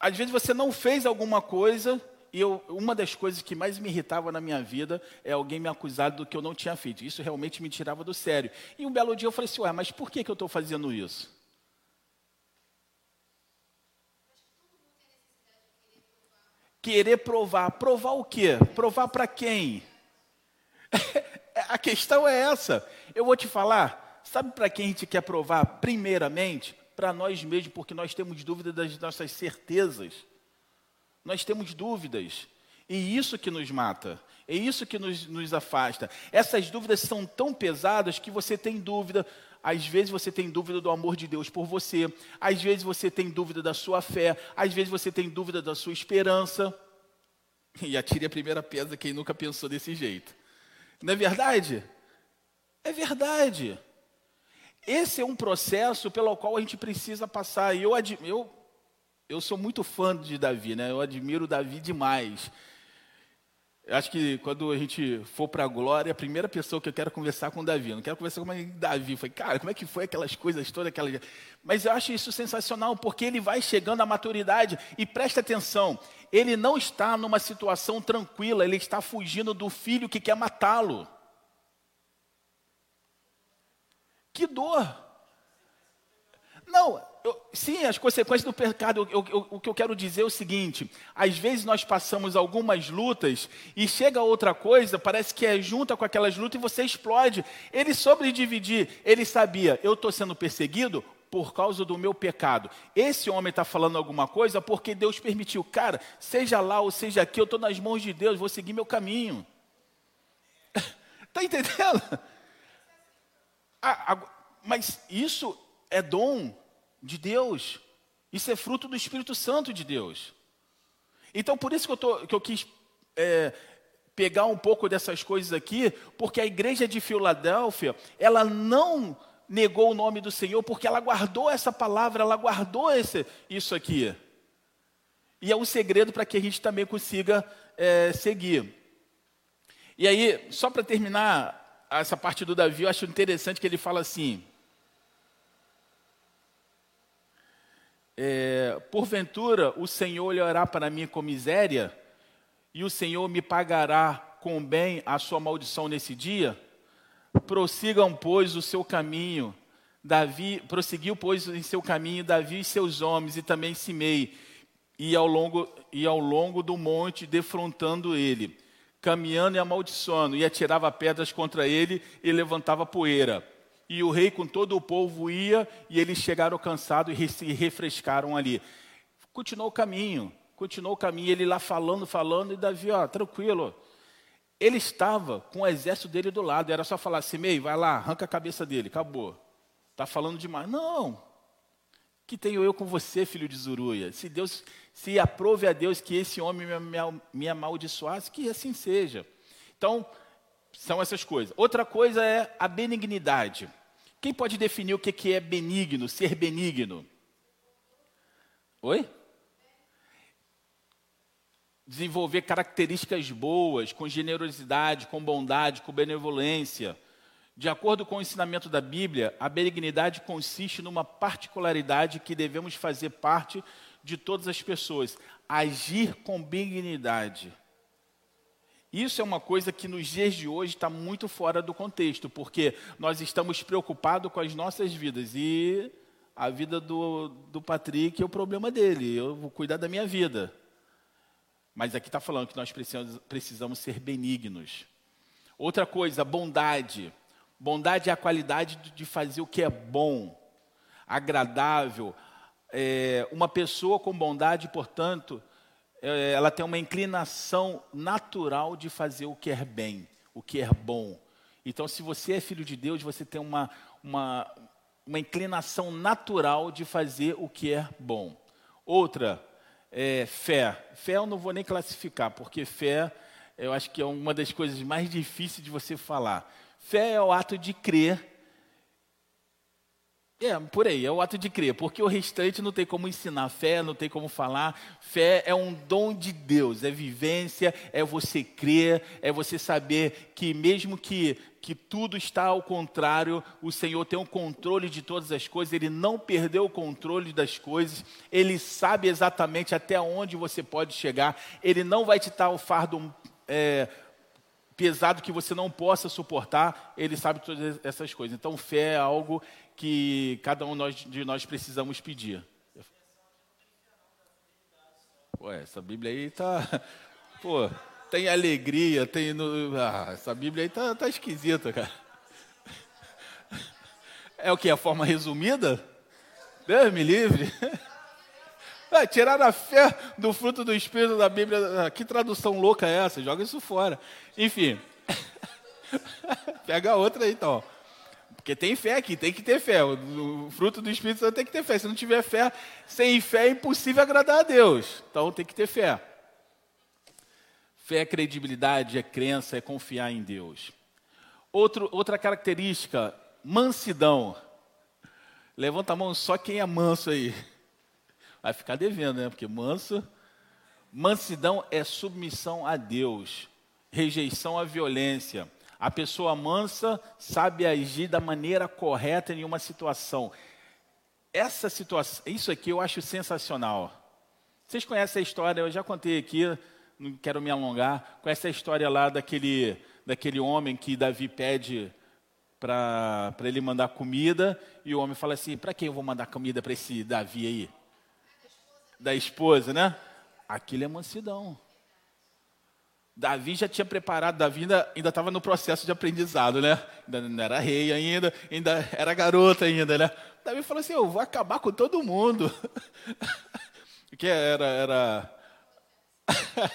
às vezes, você não fez alguma coisa e eu, uma das coisas que mais me irritava na minha vida é alguém me acusar do que eu não tinha feito. Isso realmente me tirava do sério. E um belo dia eu falei assim, ué, mas por que, que eu estou fazendo isso? Querer provar. Provar o quê? Provar para quem? a questão é essa. Eu vou te falar, sabe para quem a gente quer provar? Primeiramente, para nós mesmos, porque nós temos dúvida das nossas certezas. Nós temos dúvidas. E isso que nos mata, é isso que nos, nos afasta. Essas dúvidas são tão pesadas que você tem dúvida. Às vezes você tem dúvida do amor de Deus por você, às vezes você tem dúvida da sua fé, às vezes você tem dúvida da sua esperança. E atire a primeira pedra quem nunca pensou desse jeito. Não é verdade? É verdade. Esse é um processo pelo qual a gente precisa passar. E eu, eu eu sou muito fã de Davi, né? Eu admiro Davi demais. Eu acho que quando a gente for para a glória, a primeira pessoa que eu quero conversar com Davi, eu não quero conversar com Davi. Falei, cara, como é que foi aquelas coisas todas, aquelas. Mas eu acho isso sensacional, porque ele vai chegando à maturidade e presta atenção, ele não está numa situação tranquila, ele está fugindo do filho que quer matá-lo. Que dor! Não, eu, sim, as consequências do pecado, eu, eu, o que eu quero dizer é o seguinte: às vezes nós passamos algumas lutas e chega outra coisa, parece que é junta com aquelas lutas e você explode. Ele sobre dividir, ele sabia, eu estou sendo perseguido por causa do meu pecado. Esse homem está falando alguma coisa porque Deus permitiu. Cara, seja lá ou seja aqui, eu estou nas mãos de Deus, vou seguir meu caminho. Está entendendo? Ah, mas isso é dom de Deus. Isso é fruto do Espírito Santo de Deus. Então, por isso que eu, tô, que eu quis é, pegar um pouco dessas coisas aqui, porque a igreja de Filadélfia, ela não negou o nome do Senhor, porque ela guardou essa palavra, ela guardou esse, isso aqui. E é um segredo para que a gente também consiga é, seguir. E aí, só para terminar essa parte do Davi, eu acho interessante que ele fala assim: é, porventura o Senhor olhará para mim com miséria e o Senhor me pagará com bem a sua maldição nesse dia? Prossigam, pois, o seu caminho. Davi prosseguiu, pois, em seu caminho Davi e seus homens, e também Simei, e ao longo, e ao longo do monte, defrontando ele, caminhando e amaldiçoando, e atirava pedras contra ele e levantava poeira. E o rei com todo o povo ia, e eles chegaram cansados e se refrescaram ali. Continuou o caminho, continuou o caminho, ele lá falando, falando, e Davi, ó, tranquilo. Ele estava com o exército dele do lado, era só falar assim, meio, vai lá, arranca a cabeça dele, acabou. Está falando demais. Não, que tenho eu com você, filho de Zuruia? Se Deus, se aprove a Deus que esse homem me, me, me amaldiçoasse, que assim seja. Então, são essas coisas. Outra coisa é a benignidade. Quem pode definir o que é benigno, ser benigno? Oi? Desenvolver características boas, com generosidade, com bondade, com benevolência. De acordo com o ensinamento da Bíblia, a benignidade consiste numa particularidade que devemos fazer parte de todas as pessoas: agir com benignidade. Isso é uma coisa que nos dias de hoje está muito fora do contexto, porque nós estamos preocupados com as nossas vidas e a vida do, do Patrick é o problema dele, eu vou cuidar da minha vida. Mas aqui está falando que nós precisamos, precisamos ser benignos. Outra coisa, bondade. Bondade é a qualidade de fazer o que é bom, agradável. É, uma pessoa com bondade, portanto, ela tem uma inclinação natural de fazer o que é bem, o que é bom. Então, se você é filho de Deus, você tem uma, uma, uma inclinação natural de fazer o que é bom. Outra, é, fé. Fé eu não vou nem classificar, porque fé eu acho que é uma das coisas mais difíceis de você falar. Fé é o ato de crer é, por aí, é o ato de crer, porque o restante não tem como ensinar fé, não tem como falar. Fé é um dom de Deus, é vivência, é você crer, é você saber que mesmo que, que tudo está ao contrário, o Senhor tem o um controle de todas as coisas, Ele não perdeu o controle das coisas, Ele sabe exatamente até onde você pode chegar, Ele não vai te dar o fardo é, pesado que você não possa suportar, Ele sabe todas essas coisas. Então, fé é algo que cada um de nós precisamos pedir. Ué, essa Bíblia aí tá. Pô, tem alegria, tem. Ah, essa Bíblia aí tá, tá esquisita, cara. É o que? A forma resumida? Deus me livre. É, tirar a fé do fruto do Espírito da Bíblia. Ah, que tradução louca é essa? Joga isso fora. Enfim. Pega outra aí então. Porque tem fé aqui, tem que ter fé. O, o fruto do Espírito Santo tem que ter fé. Se não tiver fé, sem fé é impossível agradar a Deus. Então tem que ter fé. Fé é credibilidade, é crença, é confiar em Deus. Outro, outra característica, mansidão. Levanta a mão só quem é manso aí. Vai ficar devendo, né? Porque manso. Mansidão é submissão a Deus, rejeição à violência a pessoa mansa sabe agir da maneira correta em uma situação. Essa situação, isso aqui eu acho sensacional. Vocês conhecem a história, eu já contei aqui, não quero me alongar. Conhece a história lá daquele, daquele homem que Davi pede para ele mandar comida, e o homem fala assim: para quem eu vou mandar comida para esse Davi aí? Da esposa, né? Aquilo é mansidão. Davi já tinha preparado, Davi ainda estava no processo de aprendizado, né? Ainda não era rei ainda, ainda era garota ainda, né? Davi falou assim, eu vou acabar com todo mundo. que era, era...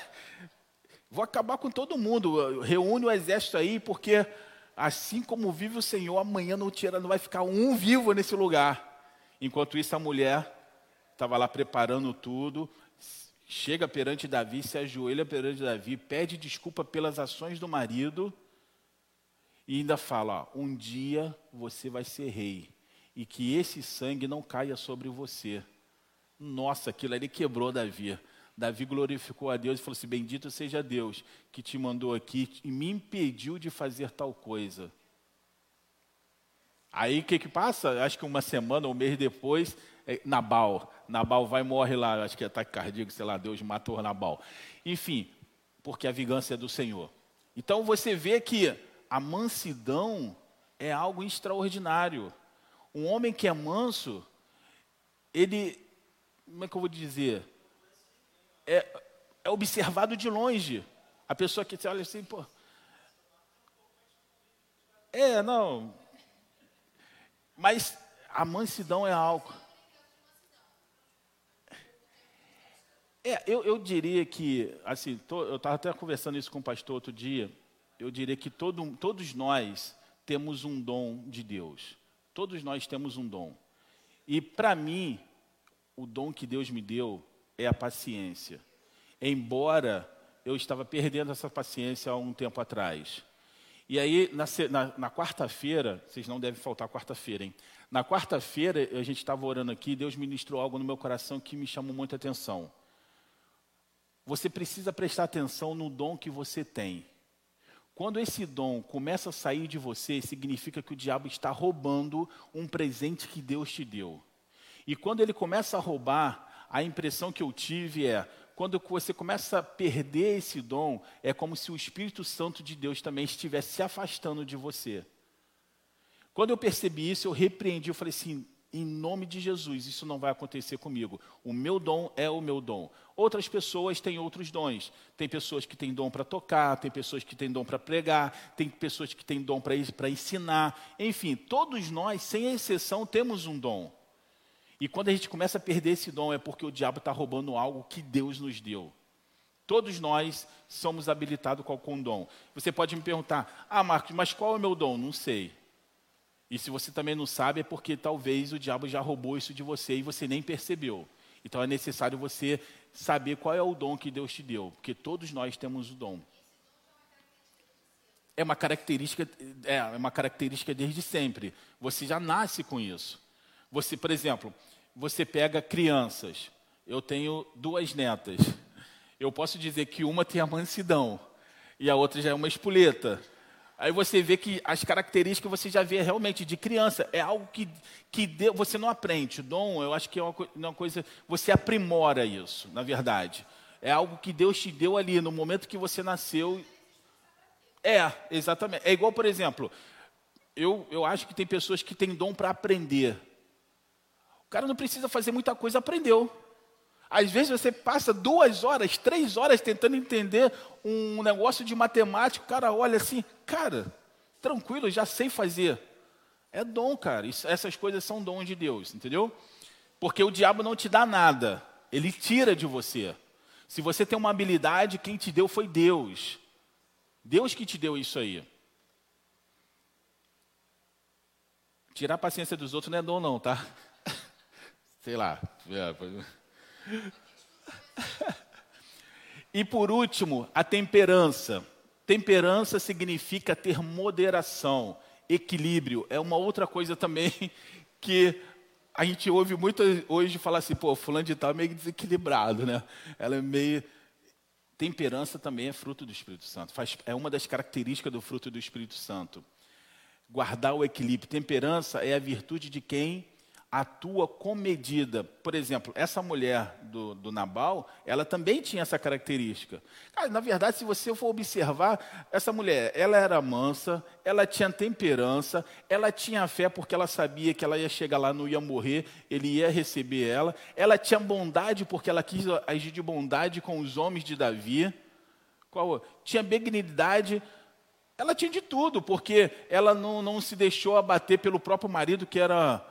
vou acabar com todo mundo, reúne o exército aí, porque assim como vive o Senhor, amanhã não, tira, não vai ficar um vivo nesse lugar. Enquanto isso, a mulher estava lá preparando tudo, chega perante Davi, se ajoelha perante Davi, pede desculpa pelas ações do marido e ainda fala: ó, um dia você vai ser rei e que esse sangue não caia sobre você. Nossa, aquilo ali quebrou Davi. Davi glorificou a Deus e falou assim: Bendito seja Deus que te mandou aqui e me impediu de fazer tal coisa. Aí o que, que passa? Acho que uma semana ou um mês depois, Nabal. Nabal vai e morre lá, acho que é ataque cardíaco, sei lá, Deus matou Nabal. Enfim, porque a vingança é do Senhor. Então você vê que a mansidão é algo extraordinário. Um homem que é manso, ele, como é que eu vou dizer? É, é observado de longe. A pessoa que olha assim, pô. É, não. Mas a mansidão é algo. É, eu, eu diria que, assim, eu estava até conversando isso com o pastor outro dia, eu diria que todo, todos nós temos um dom de Deus. Todos nós temos um dom. E para mim, o dom que Deus me deu é a paciência. Embora eu estava perdendo essa paciência há um tempo atrás. E aí, na, na, na quarta-feira, vocês não devem faltar quarta-feira, hein? Na quarta-feira, a gente estava orando aqui, Deus ministrou algo no meu coração que me chamou muita atenção. Você precisa prestar atenção no dom que você tem. Quando esse dom começa a sair de você, significa que o diabo está roubando um presente que Deus te deu. E quando ele começa a roubar, a impressão que eu tive é: quando você começa a perder esse dom, é como se o Espírito Santo de Deus também estivesse se afastando de você. Quando eu percebi isso, eu repreendi, eu falei assim: em nome de Jesus, isso não vai acontecer comigo. O meu dom é o meu dom. Outras pessoas têm outros dons. Tem pessoas que têm dom para tocar, tem pessoas que têm dom para pregar, tem pessoas que têm dom para ensinar. Enfim, todos nós, sem exceção, temos um dom. E quando a gente começa a perder esse dom, é porque o diabo está roubando algo que Deus nos deu. Todos nós somos habilitados com algum dom. Você pode me perguntar, ah, Marcos, mas qual é o meu dom? Não sei. E se você também não sabe, é porque talvez o diabo já roubou isso de você e você nem percebeu. Então é necessário você saber qual é o dom que Deus te deu, porque todos nós temos o dom. é uma característica, é uma característica desde sempre. Você já nasce com isso. Você, por exemplo, você pega crianças. Eu tenho duas netas. Eu posso dizer que uma tem a mansidão e a outra já é uma espoleta. Aí você vê que as características você já vê realmente de criança. É algo que, que você não aprende. Dom, eu acho que é uma, uma coisa. Você aprimora isso, na verdade. É algo que Deus te deu ali no momento que você nasceu é, exatamente. É igual, por exemplo, eu, eu acho que tem pessoas que têm dom para aprender. O cara não precisa fazer muita coisa, aprendeu. Às vezes você passa duas horas, três horas tentando entender um negócio de matemática, o cara olha assim, cara, tranquilo, já sei fazer. É dom, cara. Isso, essas coisas são dom de Deus, entendeu? Porque o diabo não te dá nada, ele tira de você. Se você tem uma habilidade, quem te deu foi Deus. Deus que te deu isso aí. Tirar a paciência dos outros não é dom, não, tá? Sei lá. E por último, a temperança. Temperança significa ter moderação, equilíbrio. É uma outra coisa também que a gente ouve muito hoje falar assim, pô, fulano de tal é meio desequilibrado, né? Ela é meio Temperança também é fruto do Espírito Santo. Faz, é uma das características do fruto do Espírito Santo. Guardar o equilíbrio. Temperança é a virtude de quem atua com medida. Por exemplo, essa mulher do, do Nabal, ela também tinha essa característica. Cara, na verdade, se você for observar, essa mulher, ela era mansa, ela tinha temperança, ela tinha fé porque ela sabia que ela ia chegar lá, não ia morrer, ele ia receber ela. Ela tinha bondade porque ela quis agir de bondade com os homens de Davi. Qual? Tinha benignidade, ela tinha de tudo, porque ela não, não se deixou abater pelo próprio marido, que era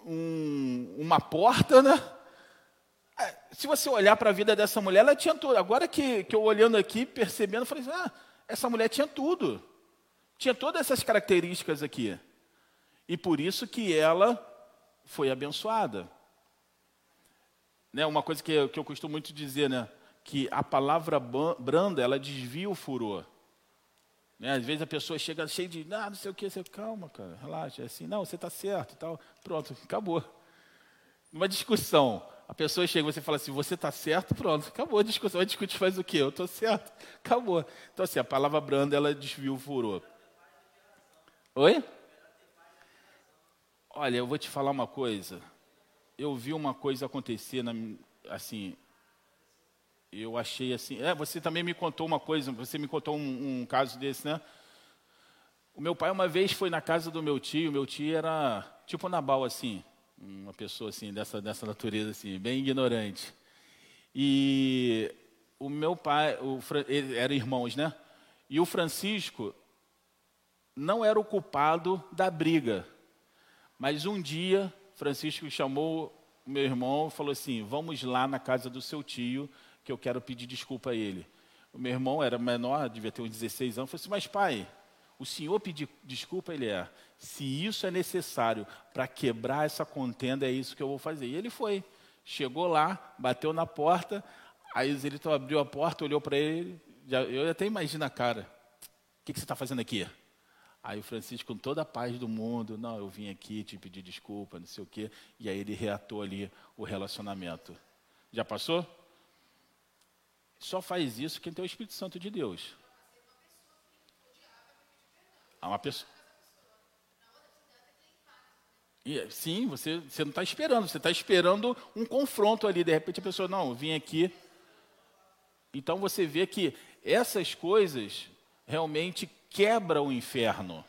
um, uma porta, né? É, se você olhar para a vida dessa mulher, ela tinha tudo. Agora que, que eu olhando aqui, percebendo, falei assim, ah, essa mulher tinha tudo. Tinha todas essas características aqui. E por isso que ela foi abençoada. Né, uma coisa que, que eu costumo muito dizer, né? Que a palavra branda, ela desvia o furor. Né? Às vezes a pessoa chega cheia de, ah, não sei o que, você, calma, cara, relaxa, é assim, não, você está certo tal, pronto, acabou. Numa discussão, a pessoa chega e você fala assim, você está certo, pronto, acabou a discussão, vai discutir faz o quê? Eu estou certo, acabou. Então assim, a palavra branda, ela desvia o furor. Oi? Olha, eu vou te falar uma coisa, eu vi uma coisa acontecer, na, assim, eu achei assim. É, você também me contou uma coisa, você me contou um, um, caso desse, né? O meu pai uma vez foi na casa do meu tio, meu tio era tipo Nabal, assim, uma pessoa assim, dessa, dessa natureza, assim, bem ignorante. E o meu pai, o, eram irmãos, né? E o Francisco não era o culpado da briga. Mas um dia, Francisco chamou meu irmão e falou assim: Vamos lá na casa do seu tio que eu quero pedir desculpa a ele. O meu irmão era menor, devia ter uns 16 anos, falou assim, mas pai, o senhor pedir desculpa, ele é. Se isso é necessário para quebrar essa contenda, é isso que eu vou fazer. E ele foi. Chegou lá, bateu na porta, aí Zelito abriu a porta, olhou para ele, já, eu até imagino a cara. O que, que você está fazendo aqui? Aí o Francisco, com toda a paz do mundo, não, eu vim aqui te pedir desculpa, não sei o quê. E aí ele reatou ali o relacionamento. Já passou? Só faz isso quem tem o Espírito Santo de Deus. Há uma pessoa. E, sim, você, você não está esperando, você está esperando um confronto ali. De repente a pessoa, não, vim aqui. Então você vê que essas coisas realmente quebram o inferno.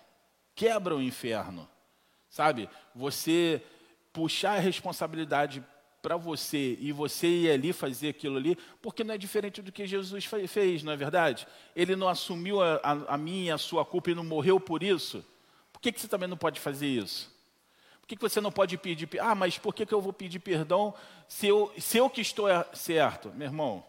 Quebram o inferno. Sabe? Você puxar a responsabilidade para você e você ir ali fazer aquilo ali, porque não é diferente do que Jesus fez, não é verdade? Ele não assumiu a, a, a minha, a sua culpa e não morreu por isso. Por que, que você também não pode fazer isso? Por que, que você não pode pedir? Ah, mas por que, que eu vou pedir perdão se eu, se eu que estou certo? Meu irmão,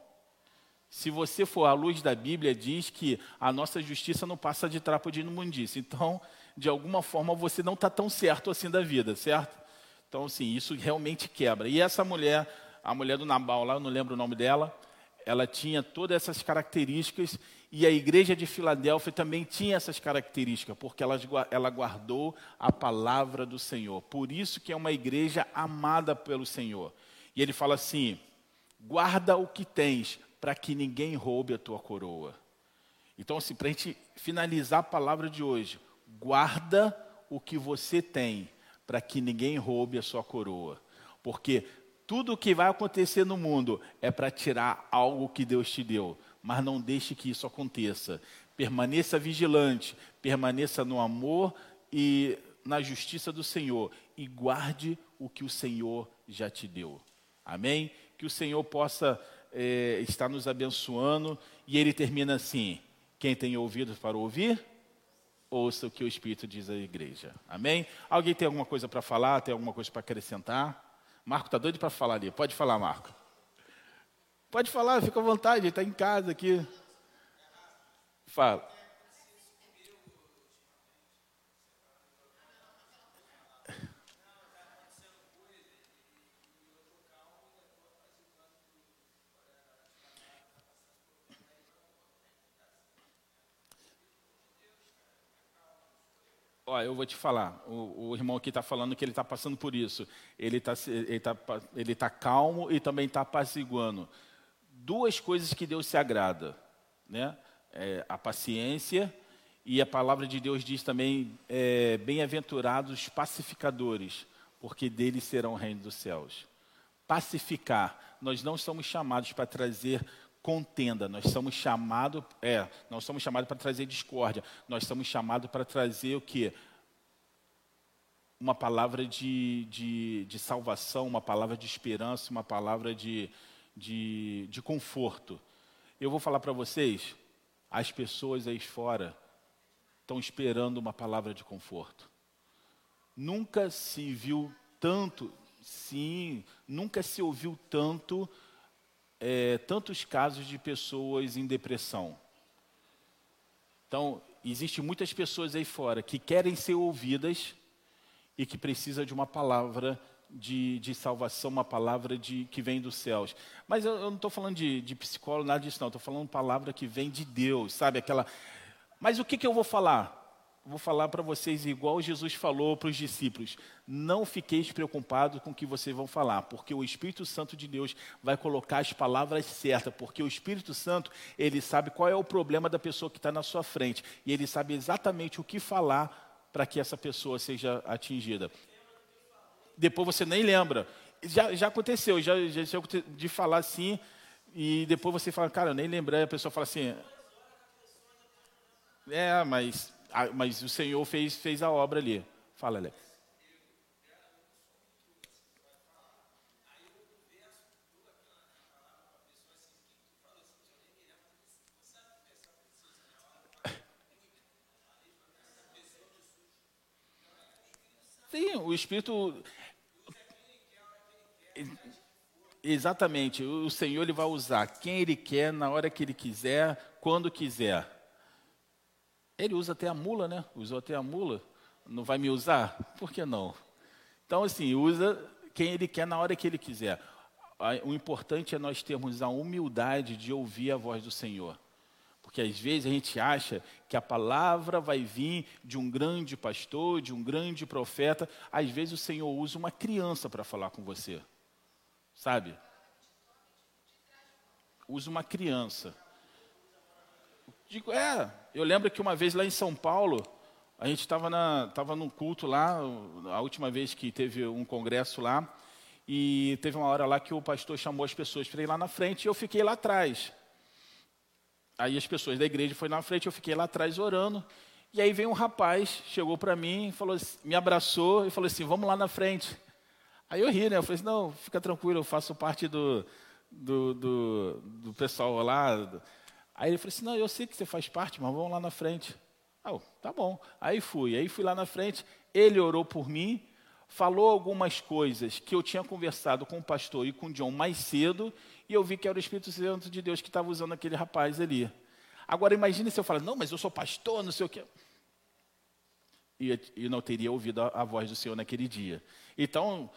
se você for à luz da Bíblia, diz que a nossa justiça não passa de trapo de imundícia. Então, de alguma forma, você não está tão certo assim da vida, certo? Então, assim, isso realmente quebra. E essa mulher, a mulher do Nabal lá, eu não lembro o nome dela, ela tinha todas essas características E a igreja de Filadélfia também tinha essas características, porque ela, ela guardou a palavra do Senhor. Por isso que é uma igreja amada pelo Senhor. E ele fala assim: guarda o que tens, para que ninguém roube a tua coroa. Então, assim, para a gente finalizar a palavra de hoje, guarda o que você tem, para que ninguém roube a sua coroa. Porque tudo o que vai acontecer no mundo é para tirar algo que Deus te deu mas não deixe que isso aconteça. Permaneça vigilante, permaneça no amor e na justiça do Senhor e guarde o que o Senhor já te deu. Amém? Que o Senhor possa é, estar nos abençoando e ele termina assim: quem tem ouvidos para ouvir, ouça o que o Espírito diz à igreja. Amém? Alguém tem alguma coisa para falar? Tem alguma coisa para acrescentar? Marco está doido para falar ali. Pode falar, Marco. Pode falar, fica à vontade, está em casa aqui. Fala. Eu vou te falar, o, o irmão aqui está falando que ele está passando por isso. Ele está ele tá, ele tá calmo e também está apaziguando duas coisas que Deus se agrada, né? É, a paciência e a palavra de Deus diz também, é, bem-aventurados pacificadores, porque deles serão o reino dos céus. Pacificar, nós não somos chamados para trazer contenda, nós somos chamados, é, nós somos chamados para trazer discórdia, nós somos chamados para trazer o que? Uma palavra de, de, de salvação, uma palavra de esperança, uma palavra de, de, de conforto. Eu vou falar para vocês, as pessoas aí fora estão esperando uma palavra de conforto. Nunca se viu tanto, sim, nunca se ouviu tanto, é, tantos casos de pessoas em depressão. Então, existem muitas pessoas aí fora que querem ser ouvidas e que precisam de uma palavra de, de salvação, uma palavra de, que vem dos céus. Mas eu, eu não estou falando de, de psicólogo, nada disso, não. Estou falando palavra que vem de Deus, sabe? Aquela. Mas o que, que eu vou falar? Vou falar para vocês igual Jesus falou para os discípulos. Não fiqueis preocupados com o que vocês vão falar, porque o Espírito Santo de Deus vai colocar as palavras certas, porque o Espírito Santo, ele sabe qual é o problema da pessoa que está na sua frente, e ele sabe exatamente o que falar para que essa pessoa seja atingida depois você nem lembra. Já, já aconteceu, já, já, de falar assim, e depois você fala, cara, eu nem lembrei, a pessoa fala assim, é, mas, mas o Senhor fez, fez a obra ali. Fala, Alex. Sim, o Espírito Exatamente, o Senhor ele vai usar quem Ele quer, na hora que Ele quiser, quando quiser. Ele usa até a mula, né? Usou até a mula. Não vai me usar? Por que não? Então, assim, usa quem Ele quer na hora que Ele quiser. O importante é nós termos a humildade de ouvir a voz do Senhor. Porque às vezes a gente acha que a palavra vai vir de um grande pastor, de um grande profeta. Às vezes o Senhor usa uma criança para falar com você sabe? Usa uma criança. Digo, é, eu lembro que uma vez lá em São Paulo, a gente estava tava num culto lá, a última vez que teve um congresso lá, e teve uma hora lá que o pastor chamou as pessoas para ir lá na frente e eu fiquei lá atrás. Aí as pessoas da igreja foram na frente, eu fiquei lá atrás orando. E aí veio um rapaz, chegou para mim, falou, me abraçou e falou assim: Vamos lá na frente. Aí eu ri, né? Eu falei assim, não, fica tranquilo, eu faço parte do, do, do, do pessoal lá. Aí ele falou assim, não, eu sei que você faz parte, mas vamos lá na frente. Ah, tá bom. Aí fui, aí fui lá na frente, ele orou por mim, falou algumas coisas que eu tinha conversado com o pastor e com o John mais cedo, e eu vi que era o Espírito Santo de Deus que estava usando aquele rapaz ali. Agora imagine se eu falar, não, mas eu sou pastor, não sei o quê. E, e não teria ouvido a, a voz do Senhor naquele dia. Então,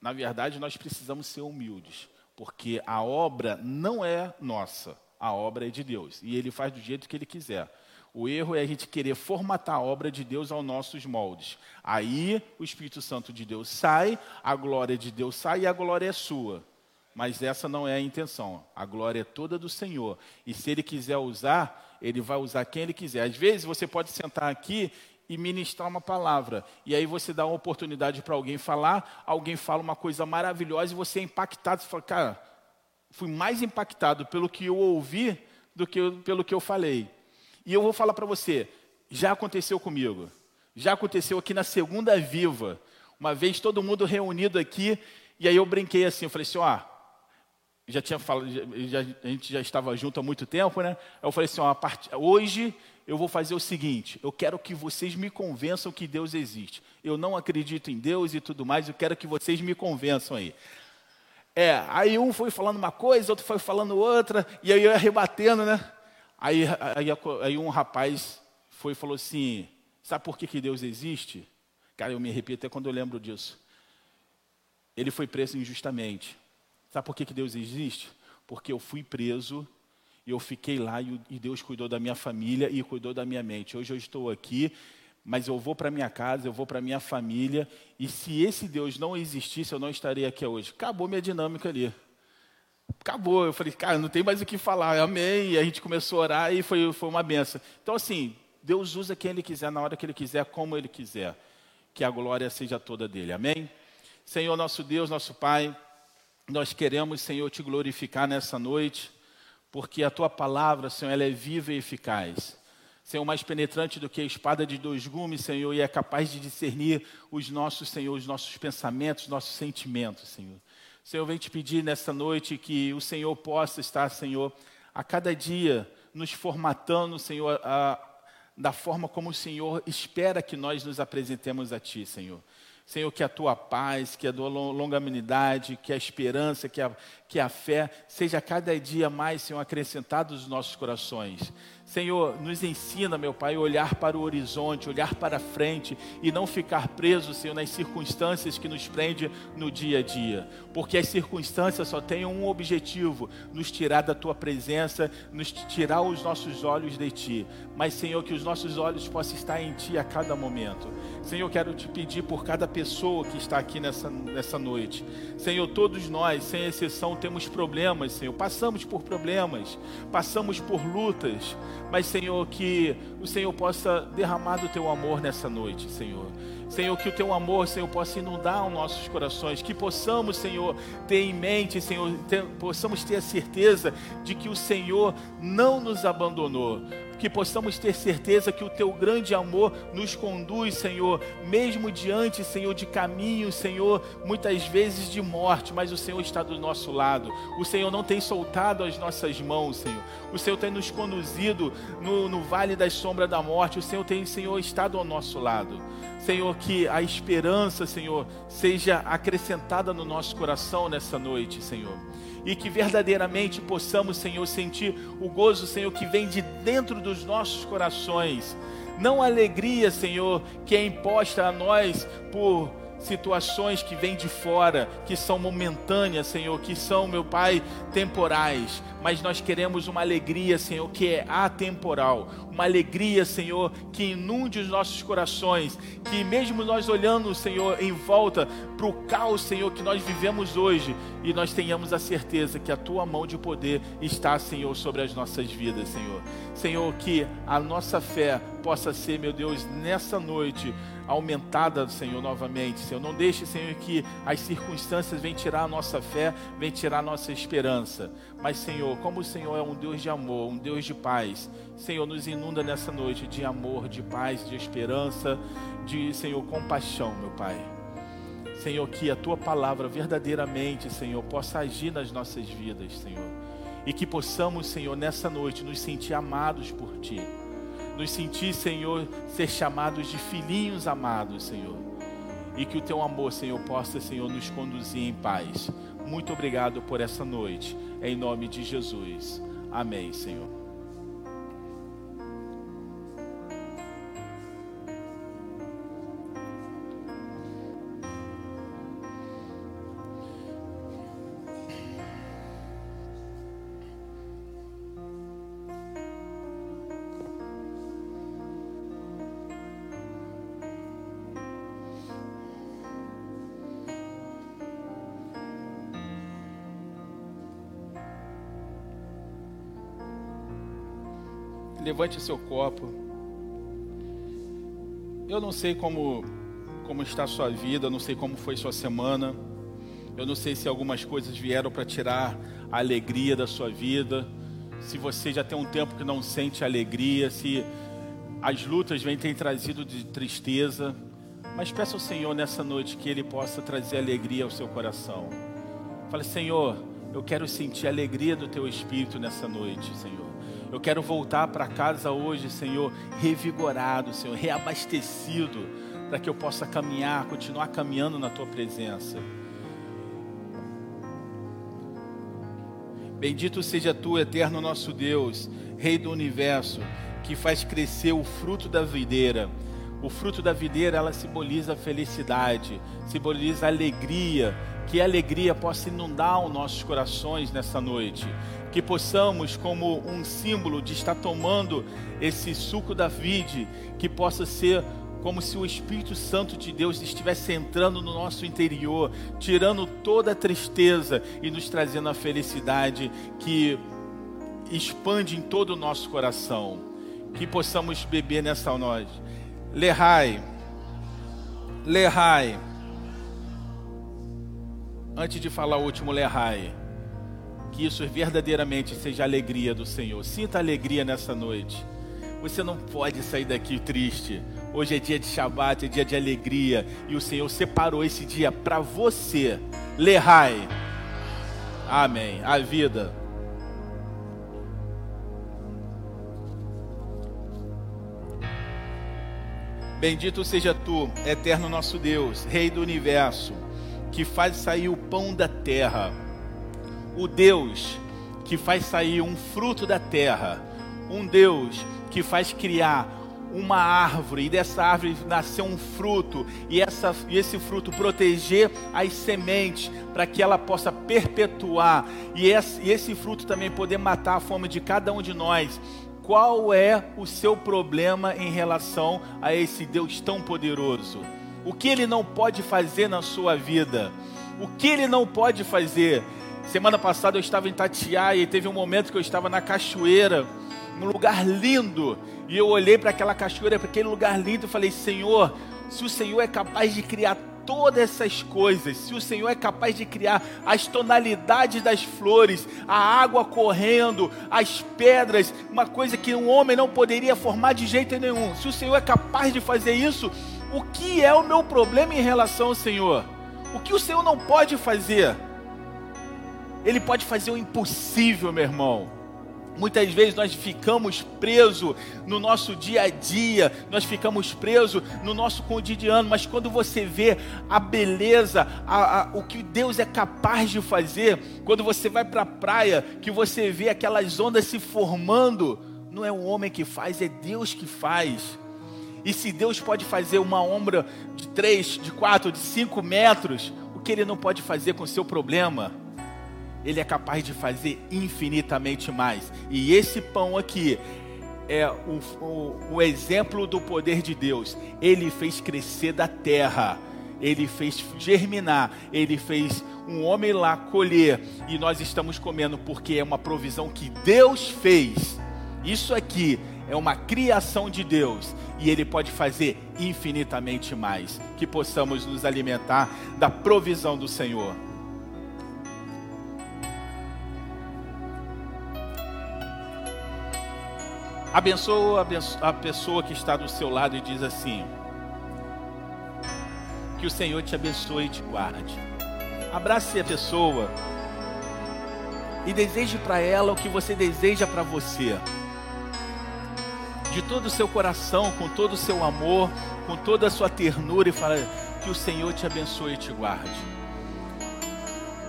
na verdade, nós precisamos ser humildes, porque a obra não é nossa, A obra é de Deus e ele faz do jeito que ele quiser. O erro é a gente querer formatar a obra de Deus aos nossos moldes. Aí o Espírito Santo de Deus sai, a glória de Deus sai e a glória é sua. Mas essa não é a intenção. A glória é toda do Senhor. E se Ele quiser usar, Ele vai usar quem Ele quiser. Às vezes você pode sentar aqui e ministrar uma palavra. E aí você dá uma oportunidade para alguém falar, alguém fala uma coisa maravilhosa e você é impactado. Você fala, cara, fui mais impactado pelo que eu ouvi do que eu, pelo que eu falei. E eu vou falar para você, já aconteceu comigo. Já aconteceu aqui na Segunda Viva. Uma vez todo mundo reunido aqui, e aí eu brinquei assim, eu falei assim, ó, já tinha falado, já, a gente já estava junto há muito tempo, né? Eu falei assim, ó, part... hoje eu vou fazer o seguinte, eu quero que vocês me convençam que Deus existe. Eu não acredito em Deus e tudo mais, eu quero que vocês me convençam aí. É, aí um foi falando uma coisa, outro foi falando outra, e aí eu ia rebatendo, né? Aí, aí, aí um rapaz foi e falou assim: Sabe por que, que Deus existe? Cara, eu me arrepio até quando eu lembro disso. Ele foi preso injustamente. Sabe por que, que Deus existe? Porque eu fui preso eu fiquei lá e Deus cuidou da minha família e cuidou da minha mente. Hoje eu estou aqui, mas eu vou para minha casa, eu vou para minha família. E se esse Deus não existisse, eu não estaria aqui hoje. Acabou minha dinâmica ali acabou. Eu falei, cara, não tem mais o que falar. Amém. E a gente começou a orar e foi, foi uma benção. Então, assim, Deus usa quem Ele quiser, na hora que Ele quiser, como Ele quiser. Que a glória seja toda dele. Amém? Senhor, nosso Deus, nosso Pai, nós queremos, Senhor, te glorificar nessa noite, porque a tua palavra, Senhor, ela é viva e eficaz. Senhor, mais penetrante do que a espada de dois gumes, Senhor, e é capaz de discernir os nossos, Senhor, os nossos pensamentos, nossos sentimentos, Senhor. Senhor, vem te pedir nessa noite que o Senhor possa estar, Senhor, a cada dia nos formatando, Senhor, a, da forma como o Senhor espera que nós nos apresentemos a Ti, Senhor. Senhor, que a tua paz, que a tua longanimidade, que a esperança, que a, que a fé seja cada dia mais, Senhor, acrescentado nos nossos corações. Senhor, nos ensina, meu Pai, a olhar para o horizonte, olhar para frente e não ficar preso, Senhor, nas circunstâncias que nos prende no dia a dia. Porque as circunstâncias só têm um objetivo: nos tirar da tua presença, nos tirar os nossos olhos de ti. Mas, Senhor, que os nossos olhos possam estar em ti a cada momento. Senhor, quero te pedir por cada pessoa que está aqui nessa, nessa noite. Senhor, todos nós, sem exceção, temos problemas, Senhor. Passamos por problemas, passamos por lutas mas, Senhor, que o Senhor possa derramar do teu amor nessa noite, Senhor. Senhor, que o teu amor, Senhor, possa inundar os nossos corações, que possamos, Senhor, ter em mente, Senhor, ter, possamos ter a certeza de que o Senhor não nos abandonou, que possamos ter certeza que o teu grande amor nos conduz, Senhor, mesmo diante, Senhor, de caminhos, Senhor, muitas vezes de morte, mas o Senhor está do nosso lado. O Senhor não tem soltado as nossas mãos, Senhor. O Senhor tem nos conduzido no, no vale das sombras da morte. O Senhor tem, Senhor, estado ao nosso lado. Senhor, que a esperança, Senhor, seja acrescentada no nosso coração nessa noite, Senhor e que verdadeiramente possamos, Senhor, sentir o gozo, Senhor, que vem de dentro dos nossos corações. Não a alegria, Senhor, que é imposta a nós por situações que vêm de fora, que são momentâneas, Senhor, que são, meu Pai, temporais, mas nós queremos uma alegria, Senhor, que é atemporal, uma alegria, Senhor, que inunde os nossos corações, que mesmo nós olhando, Senhor, em volta para o caos, Senhor, que nós vivemos hoje, e nós tenhamos a certeza que a tua mão de poder está, Senhor, sobre as nossas vidas, Senhor. Senhor, que a nossa fé possa ser, meu Deus, nessa noite aumentada, Senhor, novamente. Senhor, não deixe, Senhor, que as circunstâncias venham tirar a nossa fé, venham tirar a nossa esperança. Mas, Senhor, como o Senhor é um Deus de amor, um Deus de paz, Senhor, nos inunda nessa noite de amor, de paz, de esperança, de, Senhor, compaixão, meu Pai. Senhor, que a tua palavra verdadeiramente, Senhor, possa agir nas nossas vidas, Senhor. E que possamos, Senhor, nessa noite nos sentir amados por Ti nos sentir, Senhor, ser chamados de filhinhos amados, Senhor. E que o teu amor, Senhor, possa, Senhor, nos conduzir em paz. Muito obrigado por essa noite. Em nome de Jesus. Amém, Senhor. Levante seu copo. Eu não sei como, como está a sua vida, eu não sei como foi sua semana. Eu não sei se algumas coisas vieram para tirar a alegria da sua vida. Se você já tem um tempo que não sente alegria, se as lutas vêm têm trazido de tristeza. Mas peça ao Senhor nessa noite que Ele possa trazer alegria ao seu coração. Fale, Senhor, eu quero sentir a alegria do Teu Espírito nessa noite, Senhor. Eu quero voltar para casa hoje, Senhor, revigorado, Senhor, reabastecido, para que eu possa caminhar, continuar caminhando na Tua presença. Bendito seja Tu, eterno nosso Deus, Rei do universo, que faz crescer o fruto da videira o fruto da videira, ela simboliza felicidade, simboliza alegria, que a alegria possa inundar os nossos corações nessa noite. Que possamos, como um símbolo de estar tomando esse suco da vide, que possa ser como se o Espírito Santo de Deus estivesse entrando no nosso interior, tirando toda a tristeza e nos trazendo a felicidade que expande em todo o nosso coração. Que possamos beber nessa noite Lehai. Lehai. Antes de falar o último Lehai, que isso verdadeiramente seja a alegria do Senhor. Sinta alegria nessa noite. Você não pode sair daqui triste. Hoje é dia de Shabat, é dia de alegria. E o Senhor separou esse dia para você. Lehai. Amém. A vida. Bendito seja tu, eterno nosso Deus, Rei do universo, que faz sair o pão da terra, o Deus que faz sair um fruto da terra, um Deus que faz criar uma árvore e dessa árvore nascer um fruto e, essa, e esse fruto proteger as sementes para que ela possa perpetuar e esse, e esse fruto também poder matar a fome de cada um de nós. Qual é o seu problema em relação a esse Deus tão poderoso? O que ele não pode fazer na sua vida? O que ele não pode fazer? Semana passada eu estava em Tatiaia e teve um momento que eu estava na cachoeira, num lugar lindo, e eu olhei para aquela cachoeira, para aquele lugar lindo e falei: Senhor, se o Senhor é capaz de criar todas essas coisas, se o Senhor é capaz de criar as tonalidades das flores, a água correndo, as pedras, uma coisa que um homem não poderia formar de jeito nenhum, se o Senhor é capaz de fazer isso, o que é o meu problema em relação ao Senhor? O que o Senhor não pode fazer? Ele pode fazer o impossível, meu irmão. Muitas vezes nós ficamos presos no nosso dia a dia, nós ficamos presos no nosso cotidiano, mas quando você vê a beleza, a, a, o que Deus é capaz de fazer, quando você vai para a praia, que você vê aquelas ondas se formando, não é o homem que faz, é Deus que faz. E se Deus pode fazer uma ombra de três, de quatro, de cinco metros, o que Ele não pode fazer com o seu problema? Ele é capaz de fazer infinitamente mais. E esse pão aqui é o, o, o, exemplo do poder de Deus. Ele fez crescer da terra, ele fez germinar, ele fez um homem lá colher, e nós estamos comendo porque é uma provisão que Deus fez. Isso aqui é uma criação de Deus e Ele pode fazer infinitamente mais. Que possamos nos alimentar da provisão do Senhor. Abençoa a pessoa que está do seu lado e diz assim: Que o Senhor te abençoe e te guarde. Abrace a pessoa e deseje para ela o que você deseja para você. De todo o seu coração, com todo o seu amor, com toda a sua ternura, e fala: Que o Senhor te abençoe e te guarde.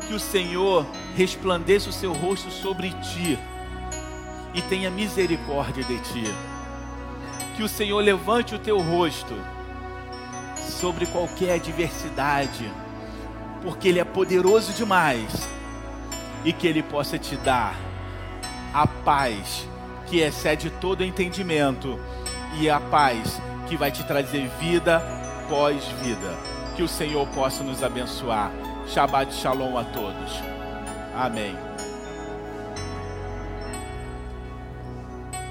Que o Senhor resplandeça o seu rosto sobre ti e tenha misericórdia de ti. Que o Senhor levante o teu rosto sobre qualquer adversidade, porque Ele é poderoso demais e que Ele possa te dar a paz que excede todo entendimento e a paz que vai te trazer vida pós-vida. Que o Senhor possa nos abençoar. Shabbat Shalom a todos. Amém.